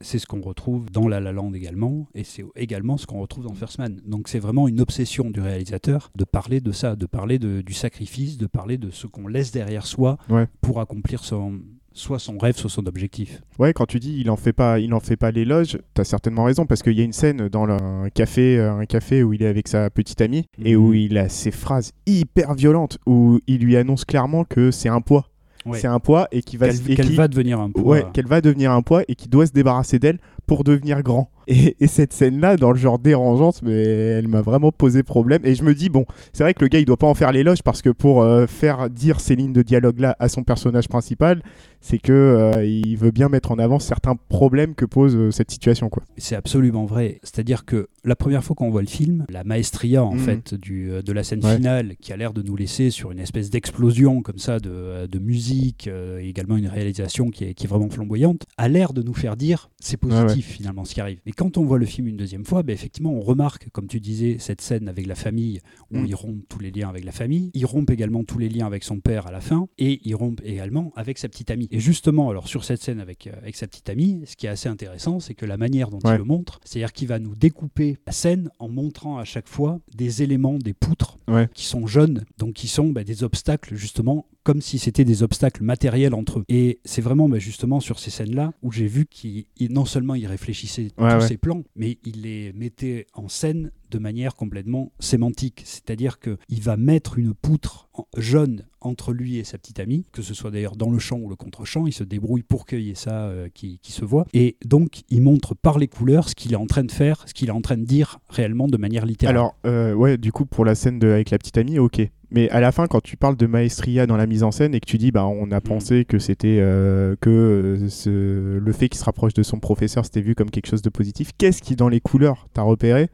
S2: c'est ce qu'on retrouve dans La La Land également, et c'est également ce qu'on retrouve dans First Man. Donc c'est vraiment une obsession du réalisateur de parler de ça, de parler de, du sacrifice, de parler de ce qu'on laisse derrière soi pour accomplir son, soit son rêve, soit son objectif.
S4: Ouais, quand tu dis il en fait pas, il en fait pas l'éloge, t'as certainement raison parce qu'il y a une scène dans un café, un café où il est avec sa petite amie et où mhm. il a ces phrases hyper violentes où il lui annonce clairement que c'est un poids. C'est un poids et qui va
S2: qu'elle va devenir un poids.
S4: Ouais, qu'elle va devenir un poids et qui doit se débarrasser d'elle pour devenir grand. Et, cette scène-là, dans le genre dérangeante, mais elle m'a vraiment posé problème. Et je me dis, bon, c'est vrai que le gars, il doit pas en faire l'éloge parce que pour euh, faire dire ces lignes de dialogue-là à son personnage principal, c'est que euh, il veut bien mettre en avant certains problèmes que pose euh, cette situation. quoi.
S2: C'est absolument vrai. C'est-à-dire que la première fois qu'on voit le film, la maestria en mhm. fait du, de la scène finale, qui a l'air de nous laisser sur une espèce d'explosion comme ça de, de musique, également une réalisation qui est, qui est vraiment flamboyante, a l'air de nous faire dire c'est positif finalement ce qui arrive. Et quand on voit le film une deuxième fois, ben, effectivement, on remarque, comme tu disais, cette scène avec la famille où mm. il rompt tous les liens avec la famille. Il rompt également tous les liens avec son père à la fin et il rompt également avec sa petite amie. Et justement, alors sur cette scène avec, euh, avec sa petite amie, ce qui est assez intéressant, c'est que la manière dont il le montre, c'est-à-dire qu'il va nous découper la scène en montrant à chaque fois des éléments, des poutres qui sont jeunes, donc qui sont ben, des obstacles justement comme si c'était des obstacles matériels entre eux. Et c'est vraiment bah, justement sur ces scènes-là où j'ai vu qu'il non seulement il réfléchissait tous ses plans, mais il les mettait en scène de manière complètement sémantique. C'est-à-dire qu'il va mettre une poutre jaune entre lui et sa petite amie, que ce soit d'ailleurs dans le champ ou le contre-champ, il se débrouille pour qu'il y ait ça euh, qui, se voit. Et donc, il montre par les couleurs ce qu'il est en train de faire, ce qu'il est en train de dire réellement de manière littérale.
S4: Alors, euh, ouais, du coup, pour la scène de, avec la petite amie, ok. Mais à la fin, quand tu parles de maestria dans la mise en scène et que tu dis, bah, on a mm. pensé que c'était euh, que le fait qu'il se rapproche de son professeur, c'était vu comme quelque chose de positif. Qu'est-ce qui, dans les couleurs, t'as repéré? euh,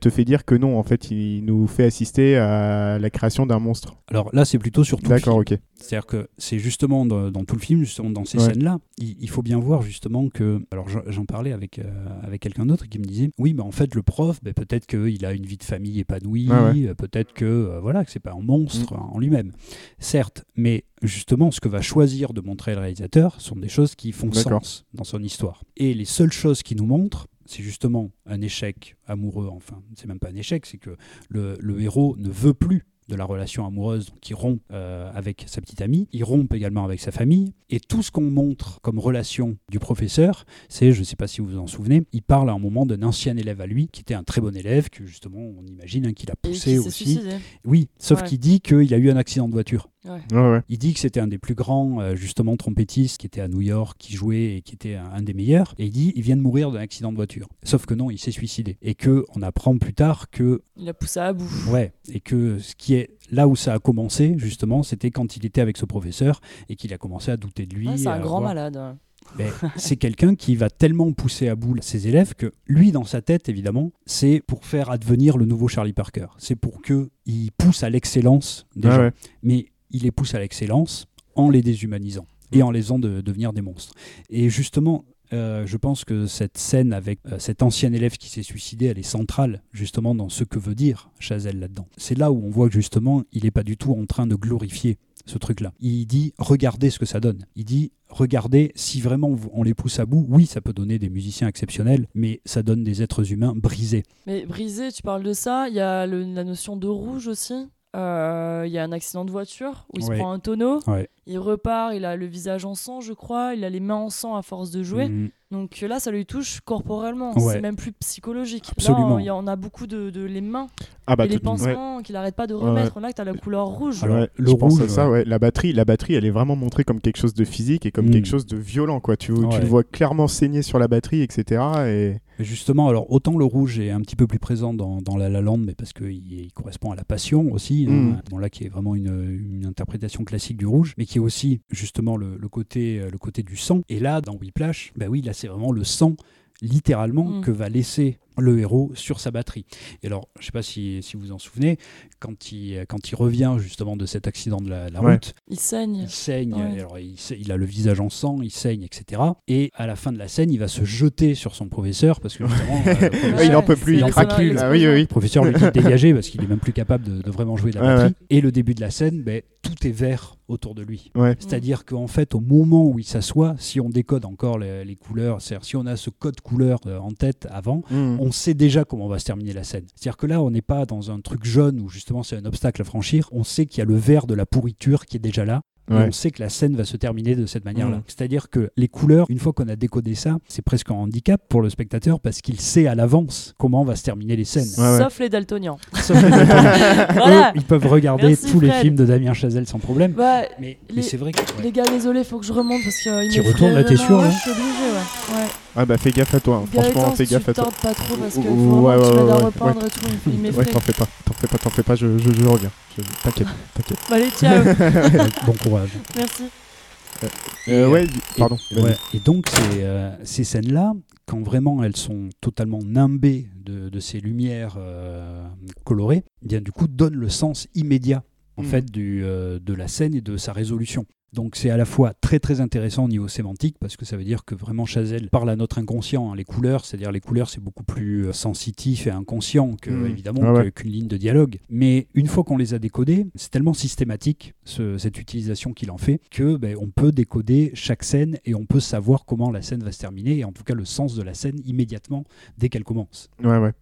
S4: te fait dire que non, en fait, il nous fait assister à la création d'un monstre.
S2: Alors là, c'est plutôt sur tout
S4: D'accord, ok.
S2: C'est-à-dire que c'est justement dans, tout le film, justement dans ces scènes-là, il, faut bien voir justement que. Alors j'en parlais avec, euh, avec quelqu'un d'autre qui me disait oui, mais en fait, le prof, ben, peut-être qu'il a une vie de famille épanouie, euh, peut-être que voilà, que c'est pas un monstre mm. en lui-même. Certes, mais justement, ce que va choisir de montrer le réalisateur sont des choses qui font sens dans son histoire. Et les seules choses qui nous montrent, c'est justement un échec amoureux, enfin, c'est même pas un échec, c'est que le, héros ne veut plus de la relation amoureuse qui rompt euh, avec sa petite amie, il rompt également avec sa famille, et tout ce qu'on montre comme relation du professeur, c'est, je ne sais pas si vous vous en souvenez, il parle à un moment d'un ancien élève à lui, qui était un très bon élève, que justement on imagine hein, qu'il a poussé aussi. Oui, sauf qu'il dit qu'il a eu un accident de voiture. Il dit que c'était un des plus grands, euh, justement, trompettistes qui était à New York, qui jouait et qui était un, des meilleurs. Et il dit il vient de mourir d'un accident de voiture. Sauf que non, il s'est suicidé. Et que on apprend plus tard que.
S3: Il a poussé à bout.
S2: Ouais. Et que ce qui est là où ça a commencé, justement, c'était quand il était avec ce professeur et qu'il a commencé à douter de lui.
S3: c'est un grand malade.
S2: Ben, c'est quelqu'un qui va tellement pousser à bout ses élèves que lui, dans sa tête, évidemment, c'est pour faire advenir le nouveau Charlie Parker. C'est pour qu'il pousse à l'excellence des gens. Mais il les pousse à l'excellence en les déshumanisant et en les faisant de, devenir des monstres. Et justement, euh, je pense que cette scène avec euh, cet ancien élève qui s'est suicidé, elle est centrale justement dans ce que veut dire Chazelle là-dedans. C'est là où on voit que justement, il n'est pas du tout en train de glorifier ce truc-là. Il dit regardez ce que ça donne. Il dit regardez si vraiment on les pousse à bout. Oui, ça peut donner des musiciens exceptionnels, mais ça donne des êtres humains brisés.
S3: Mais brisés, tu parles de ça? Il y a la notion de rouge aussi? Euh, Il y a un accident de voiture où il
S2: Ouais.
S3: se prend un tonneau.
S2: Ouais.
S3: Il repart, il a le visage en sang, je crois. Il a les mains en sang à force de jouer.
S2: Mhm.
S3: Donc là, ça lui touche corporellement.
S2: Ouais.
S3: C'est même plus psychologique.
S2: Absolument.
S3: Là, y en a beaucoup de, de les mains
S4: Ah bah
S3: et les pansements qu'il arrête pas de remettre. Là, tu as la couleur rouge.
S2: Alors, le
S4: je pense à ça. La batterie, la batterie, elle est vraiment montrée comme quelque chose de physique et comme
S2: Mm.
S4: quelque chose de violent, quoi. Tu, le vois clairement saigner sur la batterie, etc. Et
S2: Justement, alors autant le rouge est un petit peu plus présent dans, dans La La Land, mais parce qu'il il correspond à la passion aussi, hein.
S4: Mm.
S2: bon, là qui est vraiment une, une interprétation classique du rouge, mais qui est aussi justement le, le côté, euh, le côté du sang. Et là, dans Whiplash, bah oui, là c'est vraiment le sang, littéralement,
S3: Mm.
S2: que va laisser le héros sur sa batterie. Et alors, je sais pas si, si vous vous en souvenez, quand il, quand il revient justement de cet accident de la, la
S4: Ouais.
S2: route,
S3: Il saigne.
S2: il saigne,
S3: Ouais.
S2: alors il, il a le visage en sang, il saigne, etc. Et à la fin de la scène, il va se jeter sur son professeur parce que justement, euh,
S4: Ouais, il en peut plus,
S2: il
S4: il plus, Ah oui, oui, oui.
S2: le professeur lui dit de dégager parce qu'il est même plus capable de, de vraiment jouer de la
S4: Ouais,
S2: batterie. Et le début de la scène, ben, tout est vert autour de lui.
S4: Ouais.
S2: C'est-à-dire qu'en fait, au moment où il s'assoit, si on décode encore les, les couleurs, c'est-à-dire si on a ce code couleur euh, en tête avant,
S4: Mm.
S2: on sait déjà comment va se terminer la scène. C'est-à-dire que là, on n'est pas dans un truc jaune où justement c'est un obstacle à franchir. On sait qu'il y a le vert de la pourriture qui est déjà là.
S4: Ouais.
S2: on sait que la scène va se terminer de cette manière-là.
S4: Mhm.
S2: C'est-à-dire que les couleurs, une fois qu'on a décodé ça, c'est presque un handicap pour le spectateur parce qu'il sait à l'avance comment va se terminer les scènes.
S4: Ouais, ouais.
S3: Sauf les daltoniens.
S2: Sauf les Daltoniens.
S3: Voilà.
S2: Eux, ils peuvent regarder
S3: Merci,
S2: tous les films de Damien Chazelle sans problème.
S3: Bah,
S2: Mais, c'est vrai que. ouais.
S3: Les gars, désolé, faut que je remonte parce qu'il
S2: Tu retournes, là, t'es sûr, là
S3: Je suis obligé, ouais.
S4: Ah bah fais gaffe à toi, hein. franchement, fais
S3: si
S4: gaffe
S3: tu
S4: à toi.
S3: pas trop parce qu'il faut
S4: Ouais, ouais,
S3: que tu
S4: ouais,
S3: repeindre
S4: ouais.
S3: et tout. il
S4: Ouais, t'en fais pas, t'en fais pas, t'en fais pas, je, je, je reviens. Je- T'inquiète, t'inquiète.
S3: Bah, allez, ciao.
S2: bon courage.
S3: Merci.
S4: Euh,
S2: Et,
S4: ouais,
S2: Et-
S4: pardon.
S2: ouais, et donc, ces, euh, ces scènes-là, quand vraiment elles sont totalement nimbées de, de ces lumières euh, colorées, eh bien du coup, donnent le sens immédiat en
S4: Mhm.
S2: fait du, euh, de la scène et de sa résolution. Donc c'est à la fois très très intéressant au niveau sémantique parce que ça veut dire que vraiment Chazelle parle à notre inconscient. hein. Les couleurs, c'est-à-dire les couleurs, c'est beaucoup plus euh, sensitif et inconscient que
S4: Mhm.
S2: évidemment
S4: Ah ouais.
S2: qu'une ligne de dialogue. Mais une fois qu'on les a décodés, c'est tellement systématique ce- cette utilisation qu'il en fait que ben, on peut décoder chaque scène et on peut savoir comment la scène va se terminer et en tout cas le sens de la scène immédiatement dès qu'elle commence.
S4: Ouais, ouais.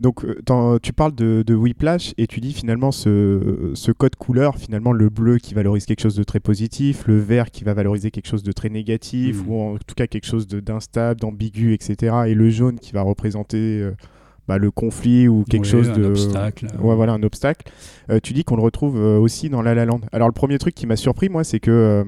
S4: Donc, euh, tu parles de, de Whiplash et tu dis finalement ce, ce code couleur, finalement le bleu qui valorise quelque chose de très positif, le vert qui va valoriser quelque chose de très négatif,
S2: Mhm.
S4: ou en tout cas quelque chose de- d'instable, d'ambigu, etc. Et le jaune qui va représenter euh, bah, le conflit ou quelque
S2: Oui,
S4: chose
S2: un
S4: de.
S2: obstacle.
S4: Ouais, voilà, un obstacle. Euh, tu dis qu'on le retrouve euh, aussi dans La La Land. Alors, le premier truc qui m'a surpris, moi, c'est que euh,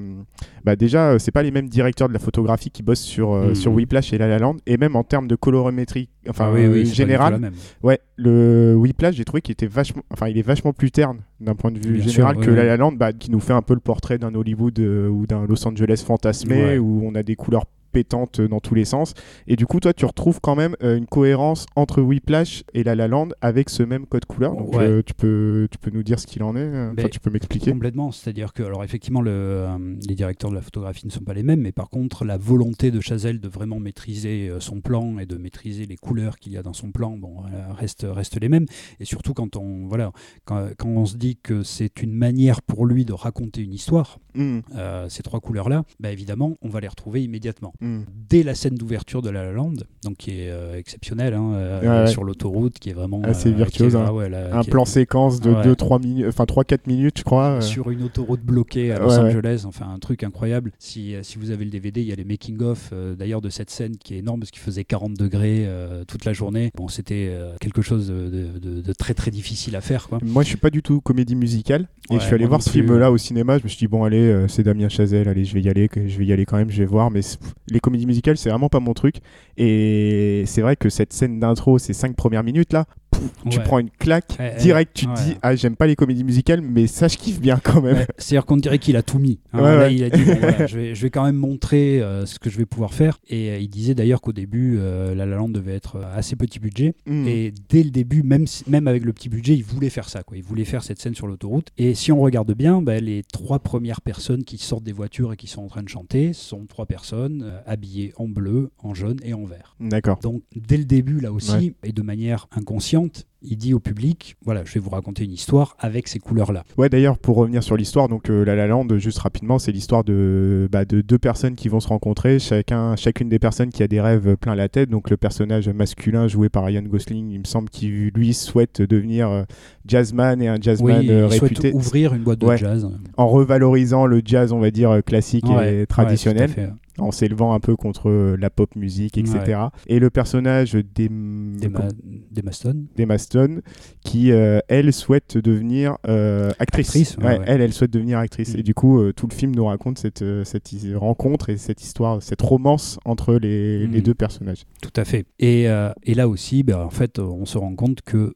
S4: bah, déjà, euh, c'est pas les mêmes directeurs de la photographie qui bossent sur, sur Whiplash et La La Land, et même en termes de colorimétrie, enfin,
S2: Ah oui, oui,
S4: général. Ouais, le Whiplash, j'ai trouvé qu'il était vachement, enfin, il est vachement plus terne d'un point de vue
S2: Bien
S4: général
S2: sûr,
S4: que La. La Land, bah, qui nous fait un peu le portrait d'un Hollywood ou d'un Los Angeles fantasmé,
S2: Ouais.
S4: où on a des couleurs pétantes dans tous les sens. Et du coup, toi, tu retrouves quand même euh, une cohérence entre Whiplash et La La Land avec ce même code couleur. Donc,
S2: Ouais.
S4: euh, tu peux, tu peux nous dire ce qu'il en est. euh, Enfin,
S2: Ben,
S4: tu peux m'expliquer.
S2: Complètement, c'est-à-dire que, alors effectivement, le, euh, les directeurs de la photographie ne sont pas les mêmes, mais par contre, la volonté de Chazelle de vraiment maîtriser son plan et de maîtriser les couleurs qu'il y a dans son plan, bon, reste, reste les mêmes. Et surtout quand on, voilà, quand, quand on se dit que c'est une manière pour lui de raconter une histoire,
S4: Mm,
S2: euh, ces trois couleurs-là, bah évidemment, on va les retrouver immédiatement.
S4: Mm.
S2: Dès la scène d'ouverture de La La Land, donc qui est euh, exceptionnelle, hein, euh,
S4: Ouais,
S2: sur l'autoroute, qui est vraiment
S4: Assez
S2: euh, qui est-
S4: virtuose, hein.
S2: ah ouais, là,
S4: Un
S2: est-
S4: plan séquence de
S2: Ouais.
S4: 2-3 minutes, enfin 3-4 minutes, je crois. euh.
S2: sur une autoroute bloquée à Los. Angeles, enfin un truc incroyable. Si, euh, si vous avez le DVD, il y a les making-of euh, d'ailleurs de cette scène qui est énorme parce qu'il faisait 40 degrés euh, toute la journée. Bon, c'était euh, quelque chose de, de- de- de très très difficile à faire. Quoi.
S4: Moi, je suis pas du tout comédie musicale. Et je suis allé voir ce film-là au cinéma. Je me suis dit, bon, allez, euh, c'est Damien Chazelle, allez, je vais y aller, je vais y aller quand même, je vais voir. Mais les comédies musicales, c'est vraiment pas mon truc. Et c'est vrai que cette scène d'intro, ces cinq premières minutes là, tu
S2: Ouais.
S4: prends une claque direct. Tu
S2: ouais.
S4: te dis, ah, j'aime pas les comédies musicales, mais ça, je kiffe bien quand même.
S2: Ouais, C'est-à-dire qu'on dirait qu'il a tout mis. hein. Là, il a dit bon, voilà, je, vais, je vais quand même montrer euh, ce que je vais pouvoir faire. Et euh, il disait d'ailleurs qu'au début, euh, La La Land devait être assez petit budget.
S4: Mm.
S2: Et dès le début, même, même avec le petit budget, il voulait faire ça. Quoi. Il voulait faire cette scène sur l'autoroute. Et si on regarde bien, bah, les trois premières personnes qui sortent des voitures et qui sont en train de chanter sont trois personnes habillées en bleu, en jaune et en vert.
S4: D'accord.
S2: Donc dès le début, là aussi, et de manière inconsciente, il dit au public voilà, je vais vous raconter une histoire avec ces couleurs-là.
S4: Ouais, d'ailleurs, pour revenir sur l'histoire, donc euh, La La Land, juste rapidement, c'est l'histoire de, bah, de deux personnes qui vont se rencontrer, chacun, chacune des personnes qui a des rêves plein la tête. Donc le personnage masculin joué par Ryan Gosling, il me semble qu'il lui souhaite devenir euh, jazzman et un jazzman
S2: oui,
S4: euh,
S2: il
S4: réputé.
S2: Souhaite ouvrir une boîte de
S4: Ouais.
S2: jazz.
S4: En revalorisant le jazz, on va dire, classique
S2: Ouais,
S4: et traditionnel.
S2: ouais, tout à fait.
S4: En s'élevant un peu contre euh, la pop musique, etc.
S2: Ouais.
S4: Et le personnage des,
S2: Des, ma- des Maston.
S4: d'Emma Stone, qui, euh, elle, souhaite devenir euh, actrice.
S2: Actrice, ouais,
S4: Ouais,
S2: ouais.
S4: Elle, elle souhaite devenir actrice.
S2: Mm.
S4: Et du coup, euh, tout le film nous raconte cette, rencontre et cette histoire, cette romance entre les, les
S2: Mm.
S4: deux personnages.
S2: Tout à fait. Et, et là aussi, ben, en fait, on se rend compte que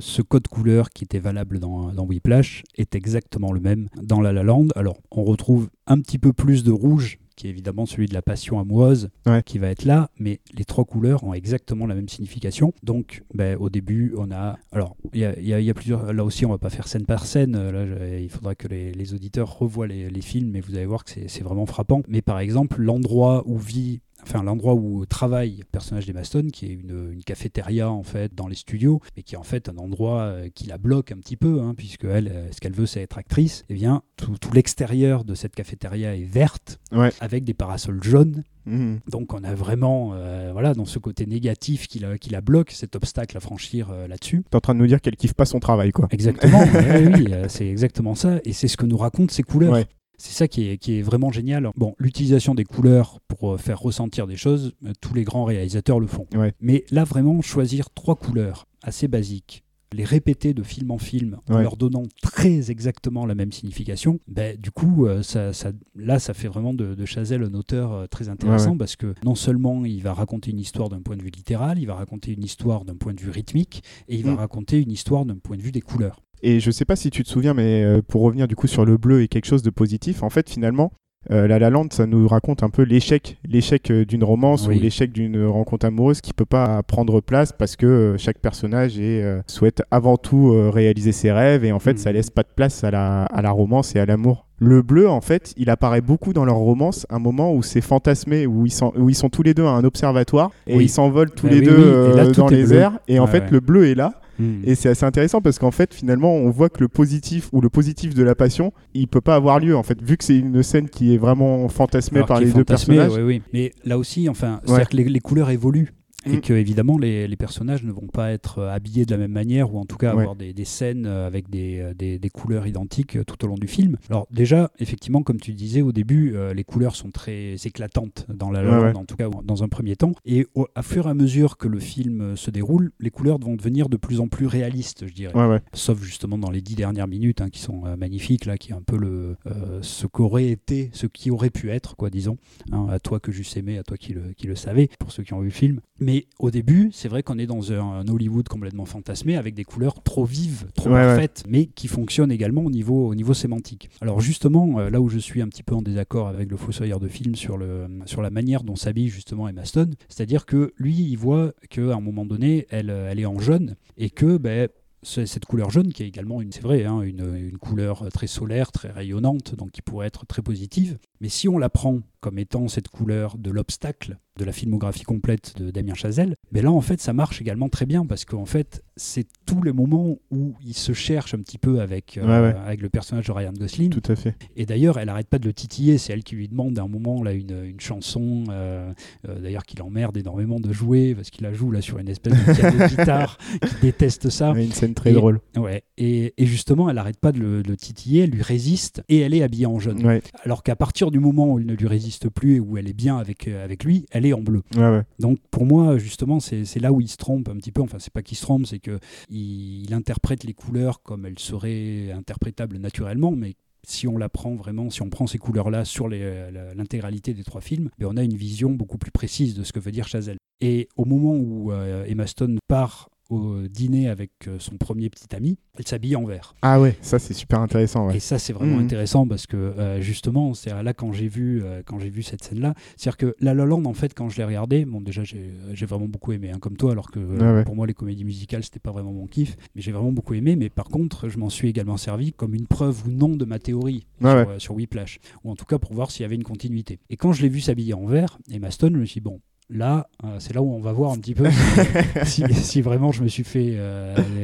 S2: ce code couleur qui était valable dans, dans Whiplash est exactement le même dans La La Land. Alors, on retrouve un petit peu plus de rouge qui est évidemment celui de la passion amoureuse,
S4: Ouais.
S2: qui va être là, mais les trois couleurs ont exactement la même signification. Donc, ben, au début, on a. Alors, il y a, y y plusieurs. Là aussi, on va pas faire scène par scène. Euh, Là, je- il faudra que les, les auditeurs revoient les, les films, mais vous allez voir que c'est vraiment frappant. Mais par exemple, l'endroit où vit enfin l'endroit où travaille le personnage d'Emma Stone, qui est une, une cafétéria en fait dans les studios, mais qui est en fait un endroit euh, qui la bloque un petit peu, hein, puisque elle, euh, ce qu'elle veut, c'est être actrice. Et bien, tout, tout l'extérieur de cette cafétéria est verte,
S4: Ouais.
S2: avec des parasols jaunes.
S4: Mhm.
S2: Donc on a vraiment, euh, voilà, dans ce côté négatif qui la, qui la bloque, cet obstacle à franchir euh, là-dessus.
S4: T'es en train de nous dire qu'elle kiffe pas son travail, quoi.
S2: Exactement, oui, oui, euh, c'est exactement ça. Et c'est ce que nous racontent ces couleurs.
S4: Ouais.
S2: C'est ça qui est, qui est vraiment génial. Bon, l'utilisation des couleurs pour euh, faire ressentir des choses, euh, tous les grands réalisateurs le font.
S4: Ouais.
S2: Mais là, vraiment, choisir trois couleurs assez basiques, les répéter de film en film en
S4: Ouais.
S2: leur donnant très exactement la même signification, ben, du coup, euh, ça, ça- là, ça fait vraiment de, de Chazelle un auteur euh, très intéressant
S4: Ouais, ouais.
S2: parce que non seulement il va raconter une histoire d'un point de vue littéral, il va raconter une histoire d'un point de vue rythmique et il va
S4: Mm.
S2: raconter une histoire d'un point de vue des couleurs.
S4: Et je sais pas si tu te souviens, mais euh, pour revenir du coup sur le bleu et quelque chose de positif, en fait, finalement, euh, La La Land, ça nous raconte un peu l'échec, l'échec euh, d'une romance
S2: Oui.
S4: ou l'échec d'une rencontre amoureuse qui peut pas prendre place parce que chaque personnage est, euh, souhaite avant tout euh, réaliser ses rêves et en fait,
S2: Mhm.
S4: ça laisse pas de place à la, à la romance et à l'amour. Le bleu, en fait, il apparaît beaucoup dans leur romance, un moment où c'est fantasmé, où ils, sont, où ils sont tous les deux à un observatoire et
S2: Oui.
S4: ils s'envolent tous
S2: Bah
S4: les
S2: oui,
S4: deux
S2: là,
S4: dans les
S2: bleu.
S4: airs et en fait,
S2: ouais.
S4: le bleu est là.
S2: Mm.
S4: Et c'est assez intéressant parce qu'en fait, finalement, on voit que le positif ou le positif de la passion, il peut pas avoir lieu en fait, vu que c'est une scène qui est vraiment fantasmée
S2: Alors
S4: par les deux
S2: fantasmé,
S4: personnages.
S2: Mais là aussi, enfin,
S4: Ouais.
S2: c'est-à-dire que les, les couleurs évoluent. Et
S4: Mm.
S2: que évidemment les, les personnages ne vont pas être euh, habillés de la même manière ou en tout cas
S4: Ouais.
S2: avoir des, des scènes euh, avec des, euh, des, des couleurs identiques tout au long du film. Alors déjà, effectivement, comme tu disais au début, euh, les couleurs sont très éclatantes dans la La
S4: Ouais,
S2: Land,
S4: ouais.
S2: en tout cas dans un premier temps. Et au, à fur et à mesure que le film se déroule, les couleurs vont devenir de plus en plus réalistes, je dirais sauf justement dans les dix dernières minutes hein, qui sont euh, magnifiques là qui est un peu le euh, ce qu'aurait été ce qui aurait pu être quoi disons hein, à toi que j'eusse aimé à toi qui le qui le savais pour ceux qui ont vu le film mais au début c'est vrai qu'on est dans un, un Hollywood complètement fantasmé avec des couleurs trop vives trop
S4: Ouais, ouais.
S2: parfaites mais qui fonctionnent également au niveau au niveau sémantique alors justement euh, là où je suis un petit peu en désaccord avec le fossoyeur de film sur le sur la manière dont s'habille justement Emma Stone c'est-à-dire que lui il voit qu'à un moment donné elle euh, elle est en jaune et que ben ce- cette couleur jaune qui est également une c'est vrai hein, une, une couleur très solaire très rayonnante donc qui pourrait être très positive mais si on la prend comme étant cette couleur de l'obstacle de la filmographie complète de Damien Chazelle mais là en fait ça marche également très bien parce qu'en fait c'est tous les moments où il se cherche un petit peu avec, euh,
S4: Ouais, ouais.
S2: avec le personnage de Ryan Gosling
S4: Tout à fait.
S2: et d'ailleurs, elle arrête pas de le titiller. C'est elle qui lui demande à un moment là une, une chanson, euh, euh, d'ailleurs qu'il emmerde énormément de jouer parce qu'il la joue là sur une espèce de guitare qui déteste ça.
S4: Ouais, une scène très
S2: Et-
S4: drôle.
S2: Ouais. Et, et justement, elle arrête pas de le, de le titiller, elle lui résiste et elle est habillée en.
S4: Ouais,
S2: Alors qu'à partir du moment où il ne lui résiste plus et où elle est bien avec, euh, avec lui, elle est en bleu.
S4: ouais.
S2: Donc pour moi, justement, c'est c'est là où il se trompe un petit peu. Enfin, c'est pas qu'il se trompe, c'est que il, interprète les couleurs comme elles seraient interprétables naturellement, mais si on la prend vraiment, si on prend ces couleurs-là sur la- l'intégralité des trois films, ben, on a une vision beaucoup plus précise de ce que veut dire Chazelle. Et au moment où euh, Emma Stone part au dîner avec euh, son premier petit ami, elle s'habille en vert.
S4: Ah ouais, ça c'est super intéressant. Ouais.
S2: Et ça, c'est vraiment
S4: Mhm.
S2: intéressant parce que euh, justement, c'est là quand j'ai vu, euh, quand j'ai vu cette scène-là, c'est-à-dire que La La Land, en fait, quand je l'ai regardé, bon, déjà, j'ai j'ai vraiment beaucoup aimé, hein, comme toi, alors que euh,
S4: ouais.
S2: pour moi, les comédies musicales, c'était pas vraiment mon kiff, mais j'ai vraiment beaucoup aimé. Mais par contre, je m'en suis également servi comme une preuve ou non de ma théorie
S4: Ouais,
S2: sur,
S4: ouais.
S2: sur Whiplash, ou en tout cas pour voir s'il y avait une continuité. Et quand je l'ai vu s'habiller en vert, Emma Stone, je me suis dit, bon. Là, c'est là où on va voir un petit peu si, si, vraiment je me suis fait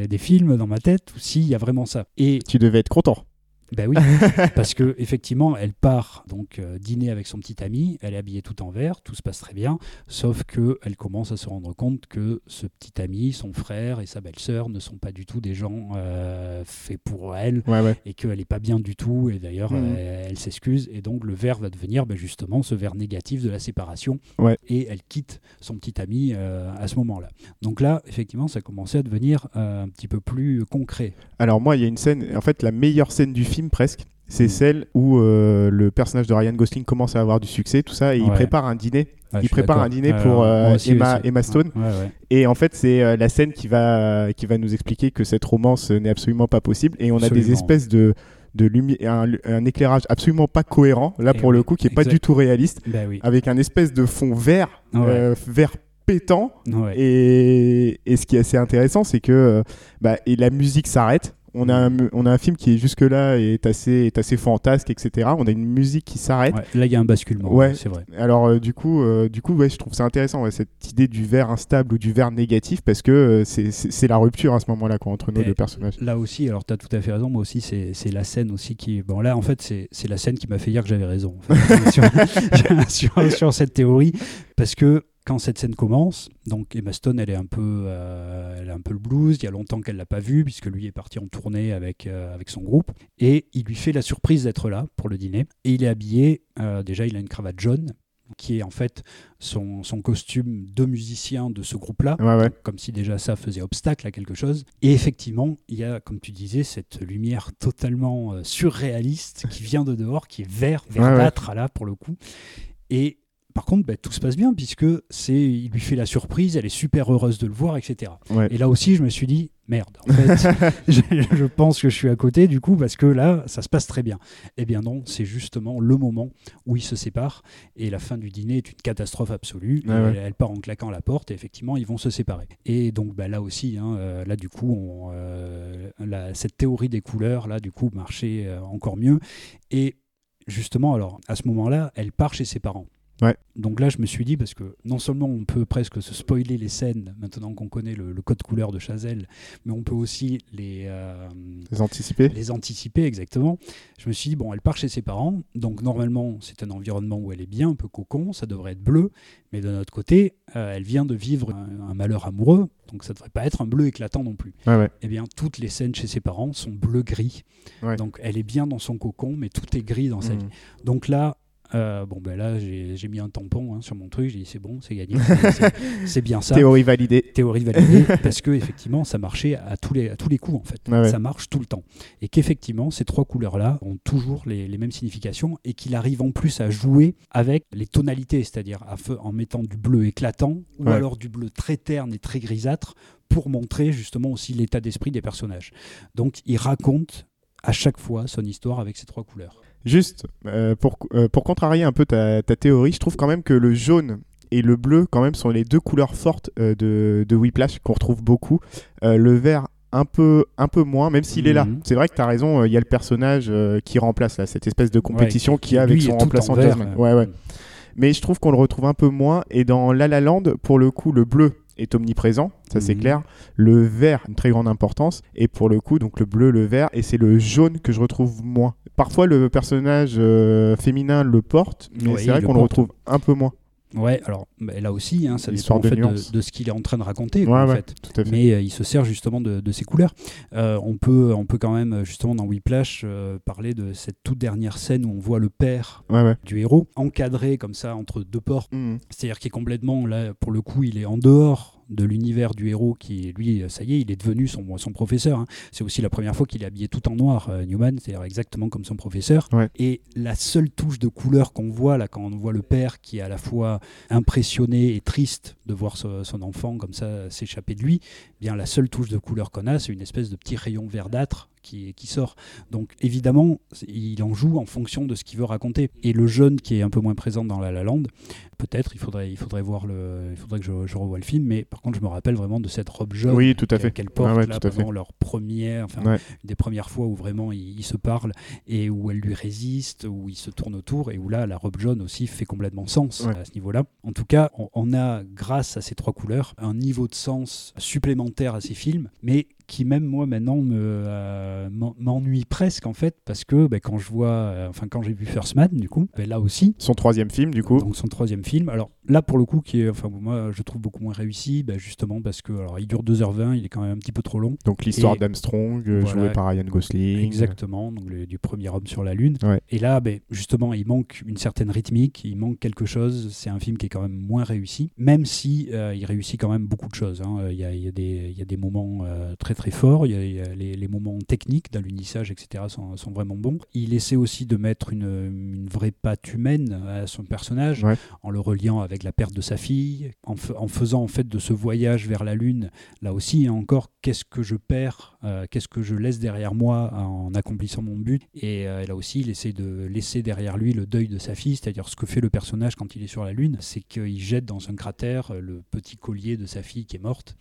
S2: des films dans ma tête ou s'il y a vraiment ça.
S4: Et tu devais être content.
S2: Ben oui, parce que effectivement, elle part donc euh, dîner avec son petit ami, elle est habillée tout en vert, tout se passe très bien, sauf que elle commence à se rendre compte que ce petit ami, son frère et sa belle-sœur ne sont pas du tout des gens euh, faits pour elle et qu'elle n'est pas bien du tout. Et d'ailleurs, mhm. elle, s'excuse et donc le verre va devenir ben, justement ce verre négatif de la séparation. Et elle quitte son petit ami euh, à ce moment-là. Donc là, effectivement, ça commençait à devenir un petit peu plus concret.
S4: Alors moi, il y a une scène, en fait, la meilleure scène du film presque. C'est mm. celle où euh, le personnage de Ryan Gosling commence à avoir du succès, tout ça, et il prépare un dîner. il prépare un dîner pour euh, Emma, Emma, Stone. Et en fait, c'est euh, la scène qui va, qui va nous expliquer que cette romance n'est absolument pas possible. Et on a des espèces de, de lumière, un, éclairage absolument pas cohérent, là pour le coup, qui est pas du tout réaliste,
S2: bah
S4: avec un espèce de fond vert, vert pétant. Et, et, ce qui est assez intéressant, c'est que bah, et la musique s'arrête on a, un, on a un film qui est jusque-là est assez, est assez fantasque, etc. On a une musique qui s'arrête.
S2: là, il y a un basculement, ouais. c'est vrai.
S4: Alors, euh, du coup, euh, du coup ouais, je trouve ça intéressant, cette idée du verre instable ou du verre négatif, parce que euh, c'est la rupture à ce moment-là entre nos deux personnages.
S2: Là aussi, alors tu as tout à fait raison, moi aussi, c'est la scène aussi qui. Bon, là, en fait, c'est la scène qui m'a fait dire que j'avais raison sur, sur cette théorie, parce que quand cette scène commence, donc Emma Stone, elle est un peu, euh, elle a un peu le blues. Il y a longtemps qu'elle l'a pas vu puisque lui est parti en tournée avec euh, avec son groupe et il lui fait la surprise d'être là pour le dîner. Et il est habillé, euh, déjà, il a une cravate jaune qui est en fait son, son costume de musicien de ce groupe-là, comme si déjà ça faisait obstacle à quelque chose. Et effectivement, il y a, comme tu disais, cette lumière totalement surréaliste qui vient de dehors, qui est vert, verdâtre là pour le coup. Et par contre, bah, tout se passe bien puisque c'est, il lui fait la surprise, elle est super heureuse de le voir, etc. Et là aussi, je me suis dit, merde, en fait, je, pense que je suis à côté du coup parce que là, ça se passe très bien. Eh bien non, c'est justement le moment où ils se séparent et la fin du dîner est une catastrophe absolue. elle, part en claquant la porte et effectivement, ils vont se séparer. Et donc bah, là aussi, hein, euh, là du coup, on, euh, cette théorie des couleurs, là du coup, marchait euh, encore mieux. Et justement, alors à ce moment-là, elle part chez ses parents. Donc là, je me suis dit, parce que non seulement on peut presque se spoiler les scènes maintenant qu'on connaît le, code couleur de Chazelle, mais on peut aussi les, euh,
S4: les anticiper.
S2: Les anticiper, exactement. Je me suis dit, bon, elle part chez ses parents, donc normalement, c'est un environnement où elle est bien, un peu cocon, ça devrait être bleu, mais de notre côté, euh, elle vient de vivre un, malheur amoureux, donc ça ne devrait pas être un bleu éclatant non plus. Eh bien, toutes les scènes chez ses parents sont bleu-gris. Donc elle est bien dans son cocon, mais tout est gris dans sa mmh. vie. Donc là, euh, bon, ben là, j'ai mis un tampon hein, sur mon truc. J'ai dit c'est bon, c'est gagné. c'est bien ça.
S4: Théorie validée.
S2: Théorie validée, parce que effectivement, ça marchait à tous les, à tous les coups en fait. Ça marche tout le temps. Et qu'effectivement, ces trois couleurs-là ont toujours les, les, mêmes significations et qu'il arrive en plus à jouer avec les tonalités, c'est-à-dire en mettant du bleu éclatant ou alors du bleu très terne et très grisâtre pour montrer justement aussi l'état d'esprit des personnages. Donc, il raconte à chaque fois son histoire avec ces trois couleurs.
S4: Juste, euh, pour, euh, pour contrarier un peu ta, ta, théorie, je trouve quand même que le jaune et le bleu, quand même, sont les deux couleurs fortes euh, de, de Whiplash qu'on retrouve beaucoup. le vert, un peu, un peu moins, même s'il est là. Mhm. C'est vrai que tu as raison, il y a le personnage qui remplace là, cette espèce de compétition qu'il y a avec son remplaçant Jasmine. Ouais, ouais. Mais je trouve qu'on le retrouve un peu moins. Et dans La La Land, pour le coup, le bleu est omniprésent, ça c'est mhm. clair. Le vert, une très grande importance. Et pour le coup, donc le bleu, le vert, et c'est le jaune que je retrouve moins. Parfois, le personnage euh, féminin le porte, mais c'est vrai qu'on le retrouve un peu moins.
S2: Ouais, alors bah, là aussi, hein, ça dépend de, de, ce qu'il est en train de raconter. en fait. Mais euh, il se sert justement de, de ces couleurs. Euh, on, peut, on peut quand même, justement, dans Whiplash, euh, parler de cette toute dernière scène où on voit le père du héros encadré comme ça entre deux portes. Mmh. C'est-à-dire qu'il est complètement, là, pour le coup, il est en dehors de l'univers du héros qui, lui, ça y est, il est devenu son, son professeur. Hein. C'est aussi la première fois qu'il est habillé tout en noir, euh, Newman, c'est-à-dire exactement comme son professeur. Et la seule touche de couleur qu'on voit là, quand on voit le père qui est à la fois impressionné et triste de voir son enfant comme ça s'échapper de lui, eh bien la seule touche de couleur qu'on a, c'est une espèce de petit rayon verdâtre qui, qui sort. Donc évidemment, il en joue en fonction de ce qu'il veut raconter. Et le jeune qui est un peu moins présent dans La La Land, peut-être, il faudrait, il faudrait voir le, il faudrait que je, je, revoie le film, mais par contre, je me rappelle vraiment de cette robe jaune
S4: oui, tout à fait.
S2: qu'elle porte là, pendant leur première, enfin, des premières fois où vraiment ils, se parlent et où elle lui résiste, où il se tourne autour et où là, la robe jaune aussi fait complètement sens à ce niveau-là. En tout cas, on, on a, grâce à ces trois couleurs, un niveau de sens supplémentaire à ces films, mais qui même moi maintenant me euh, m'ennuie presque en fait parce que ben, quand je vois euh, enfin quand j'ai vu First Man du coup ben, là aussi.
S4: Son troisième film du coup.
S2: Donc son troisième film. Alors là pour le coup qui est enfin moi je trouve beaucoup moins réussi ben, justement parce que alors il dure 2h20 il est quand même un petit peu trop long.
S4: Donc l'histoire d'Armstrong euh, joué par Ryan Gosling.
S2: Exactement donc du premier homme sur la lune. Et là justement il manque une certaine rythmique il manque quelque chose c'est un film qui est quand même moins réussi même si il réussit quand même beaucoup de choses hein. il, y a, a y a des moments très très fort. Il y a, les, moments techniques d'alunissage, etc. Sont, sont, vraiment bons. Il essaie aussi de mettre une, vraie patte humaine à son personnage en le reliant avec la perte de sa fille, en, en, faisant en fait de ce voyage vers la lune. Là aussi, encore, qu'est-ce que je perds, euh, qu'est-ce que je laisse derrière moi en accomplissant mon but? Et euh, là aussi, il essaie de laisser derrière lui le deuil de sa fille, c'est-à-dire ce que fait le personnage quand il est sur la lune, c'est qu'il jette dans un cratère le petit collier de sa fille qui est morte.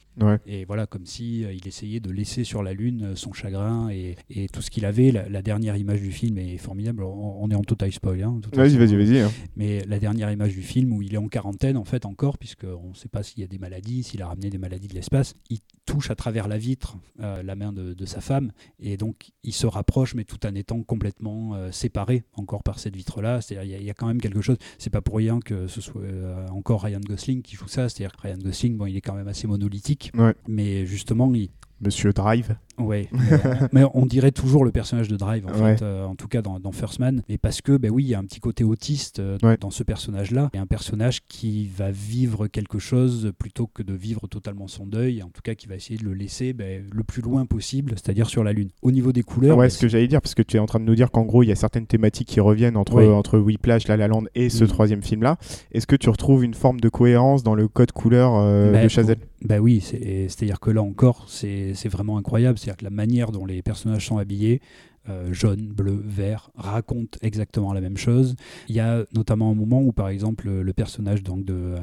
S2: Et voilà, comme si euh, il essayait de laisser sur la Lune euh, son chagrin et, tout ce qu'il avait. La, dernière image du film est formidable. On, est en total spoil. Hein,
S4: vas-y, vas-y, vas-y. Hein.
S2: Mais la dernière image du film où il est en quarantaine, en fait, encore, puisqu'on ne sait pas s'il y a des maladies, s'il a ramené des maladies de l'espace, il touche à travers la vitre euh, la main de, sa femme et donc il se rapproche, mais tout en étant complètement euh, séparé encore par cette vitre-là. C'est-à-dire, il y, a quand même quelque chose. C'est pas pour rien que ce soit encore Ryan Gosling qui joue ça. C'est-à-dire que Ryan Gosling, bon, il est quand même assez monolithique, mais justement, il,
S4: Monsieur Drive.
S2: Oui, mais on dirait toujours le personnage de Drive, en fait, euh, en tout cas dans, First Man. Mais parce que, ben oui, il y a un petit côté autiste euh, dans ce personnage-là. Et un personnage qui va vivre quelque chose plutôt que de vivre totalement son deuil. En tout cas, qui va essayer de le laisser ben, le plus loin possible, c'est-à-dire sur la Lune. Au niveau des couleurs.
S4: Ouais, ben, ce que j'allais dire, parce que tu es en train de nous dire qu'en gros, il y a certaines thématiques qui reviennent entre, entre Whiplash, La La Land et ce troisième film-là. Est-ce que tu retrouves une forme de cohérence dans le code couleur euh, de Chazelle?
S2: Ben oui, c'est-à-dire que là encore, c'est vraiment incroyable. C'est-à-dire que la manière dont les personnages sont habillés, euh, jaune, bleu, vert, raconte exactement la même chose. Il y a notamment un moment où, par exemple, le, personnage donc euh,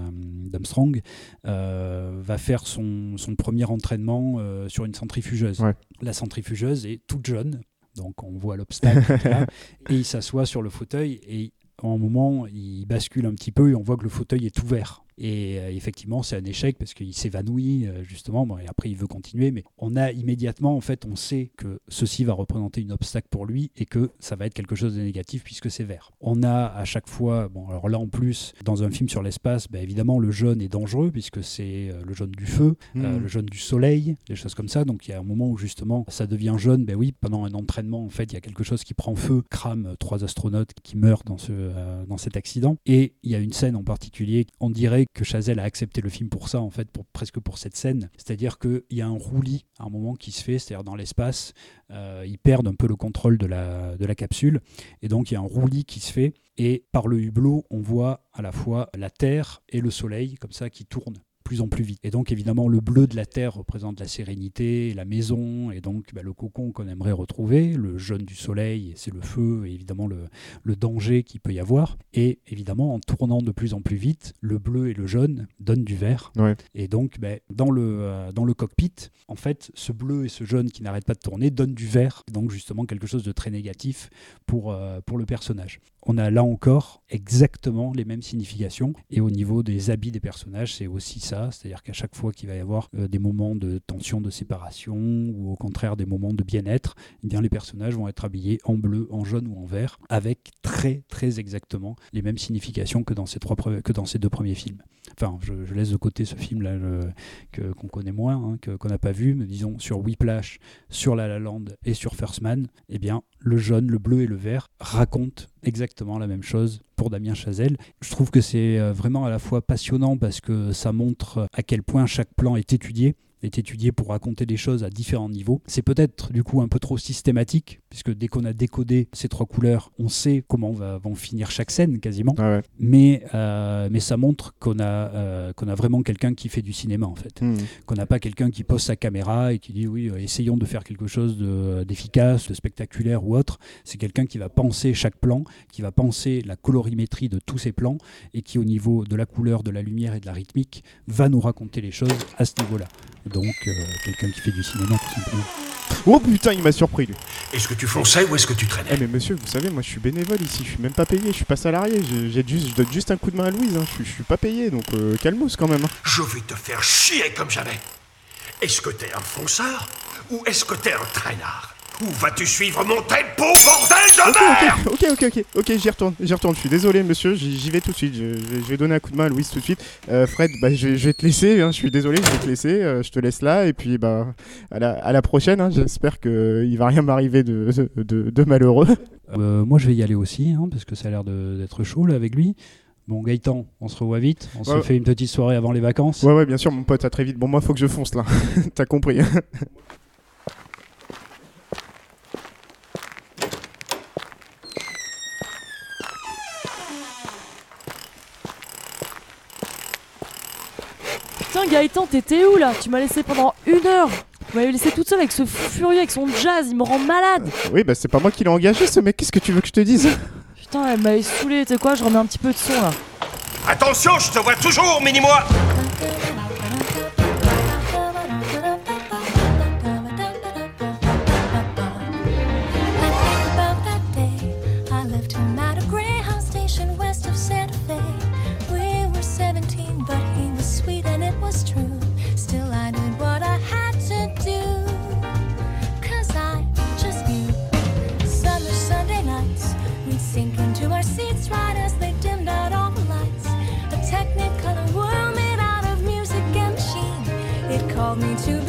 S2: d'Armstrong euh, va faire son, son premier entraînement sur une centrifugeuse. La centrifugeuse est toute jaune, donc on voit l'obstacle et il s'assoit sur le fauteuil et en un moment il bascule un petit peu et on voit que le fauteuil est ouvert. Et euh, effectivement, c'est un échec parce qu'il s'évanouit euh, justement. et après, il veut continuer, mais on a immédiatement, en fait, on sait que ceci va représenter une obstacle pour lui et que ça va être quelque chose de négatif puisque c'est vert. On a à chaque fois, bon, alors là en plus, dans un film sur l'espace, bah, évidemment, le jaune est dangereux puisque c'est euh, le jaune du feu, hmm. le jaune du soleil, des choses comme ça. Donc il y a un moment où justement ça devient jaune. Ben oui, pendant un entraînement, en fait, il y a quelque chose qui prend feu, crame trois astronautes qui meurent dans, ce, dans cet accident. Et il y a une scène en particulier, on dirait que Chazelle a accepté le film pour ça, en fait, presque pour cette scène. C'est-à-dire qu'il y a un roulis à un moment qui se fait, c'est-à-dire dans l'espace, euh, ils perdent un peu le contrôle de la, de la capsule, et donc il y a un roulis qui se fait, et par le hublot, on voit à la fois la Terre et le Soleil, comme ça, qui tournent plus en plus vite. Et donc évidemment le bleu de la terre représente la sérénité, la maison, et donc bah, le cocon qu'on aimerait retrouver, le jaune du soleil, c'est le feu, et évidemment le, le danger qu'il peut y avoir. Et évidemment en tournant de plus en plus vite, le bleu et le jaune donnent du vert. Et donc bah, dans, le, euh, dans le cockpit, en fait, ce bleu et ce jaune qui n'arrêtent pas de tourner donnent du vert, donc justement quelque chose de très négatif pour, euh, pour le personnage. On a là encore exactement les mêmes significations, et au niveau des habits des personnages, c'est aussi ça c'est-à-dire qu'à chaque fois qu'il va y avoir euh, des moments de tension, de séparation, ou au contraire des moments de bien-être, eh les personnages vont être habillés en bleu, en jaune ou en vert, avec très très exactement les mêmes significations que dans ces, deux premiers films. Enfin, je, laisse de côté ce film-là qu'on connaît moins, hein, qu'on n'a pas vu, mais disons sur Whiplash, sur La La Land et sur First Man, eh bien le jaune, le bleu et le vert racontent exactement la même chose pour Damien Chazelle. Je trouve que c'est euh, vraiment à la fois passionnant parce que ça montre à quel point chaque plan est étudié est étudié pour raconter des choses à différents niveaux. C'est peut-être du coup un peu trop systématique puisque dès qu'on a décodé ces trois couleurs, on sait comment va, vont finir chaque scène quasiment.
S4: Ah ouais.
S2: Mais, euh, mais ça montre qu'on a, euh, qu'on a vraiment quelqu'un qui fait du cinéma en fait.
S4: Hmm.
S2: Qu'on n'a pas quelqu'un qui pose sa caméra et qui dit oui, euh, essayons de faire quelque chose de- d'efficace, de, spectaculaire ou autre. C'est quelqu'un qui va penser chaque plan, qui va penser la colorimétrie de tous ces plans et qui au niveau de la couleur, de la lumière et de la rythmique va nous raconter les choses à ce niveau-là. Donc euh, quelqu'un qui fait du cinéma tout simplement.
S4: Oh putain, il m'a surpris lui.
S1: Est-ce que tu fonçais ou est-ce que tu
S4: Eh
S1: traînais
S4: mais monsieur, vous savez, moi je suis bénévole ici, je suis même pas payé, je suis pas salarié, j'ai j'ai juste, je donne juste un coup de main à Louise, hein. je, suis- je suis pas payé, donc euh, calmos quand même. hein.
S1: Je vais te faire chier comme jamais. Est-ce que t'es un fonceur ou est-ce que t'es un traînard? Où vas-tu suivre mon tempo, bordel de merde
S4: Ok, ok, ok, ok, ok, j'y retourne, j'y retourne, je suis désolé monsieur, j'y vais tout de suite, je, vais donner un coup de main à Louise tout de suite. Euh, Fred, bah, je, vais- je vais te laisser, hein, je suis désolé, je vais te laisser, euh, je te laisse là, et puis bah à la, à la prochaine, hein, j'espère qu'il va rien m'arriver de, de, de malheureux.
S2: Euh, moi je vais y aller aussi, hein, parce que ça a l'air de- d'être chaud là avec lui. Bon Gaëtan, on se revoit vite, on se
S4: Ouais.
S2: fait une petite soirée avant les vacances.
S4: Ouais, ouais, bien sûr, mon pote, à très vite. Bon, moi, faut que je fonce là, t'as compris.
S3: Putain, Gaëtan, t'étais où là Tu m'as laissé pendant une heure. Vous m'avez laissé toute seule avec ce fou furieux, avec son jazz, il me rend malade.
S4: oui, bah c'est pas moi qui l'ai engagé, ce mec, qu'est-ce que tu veux que je te dise
S3: Putain, elle m'avait saoulé, tu sais quoi, je remets un petit peu de son là.
S1: Attention, je te vois toujours, mini-moi
S5: called me to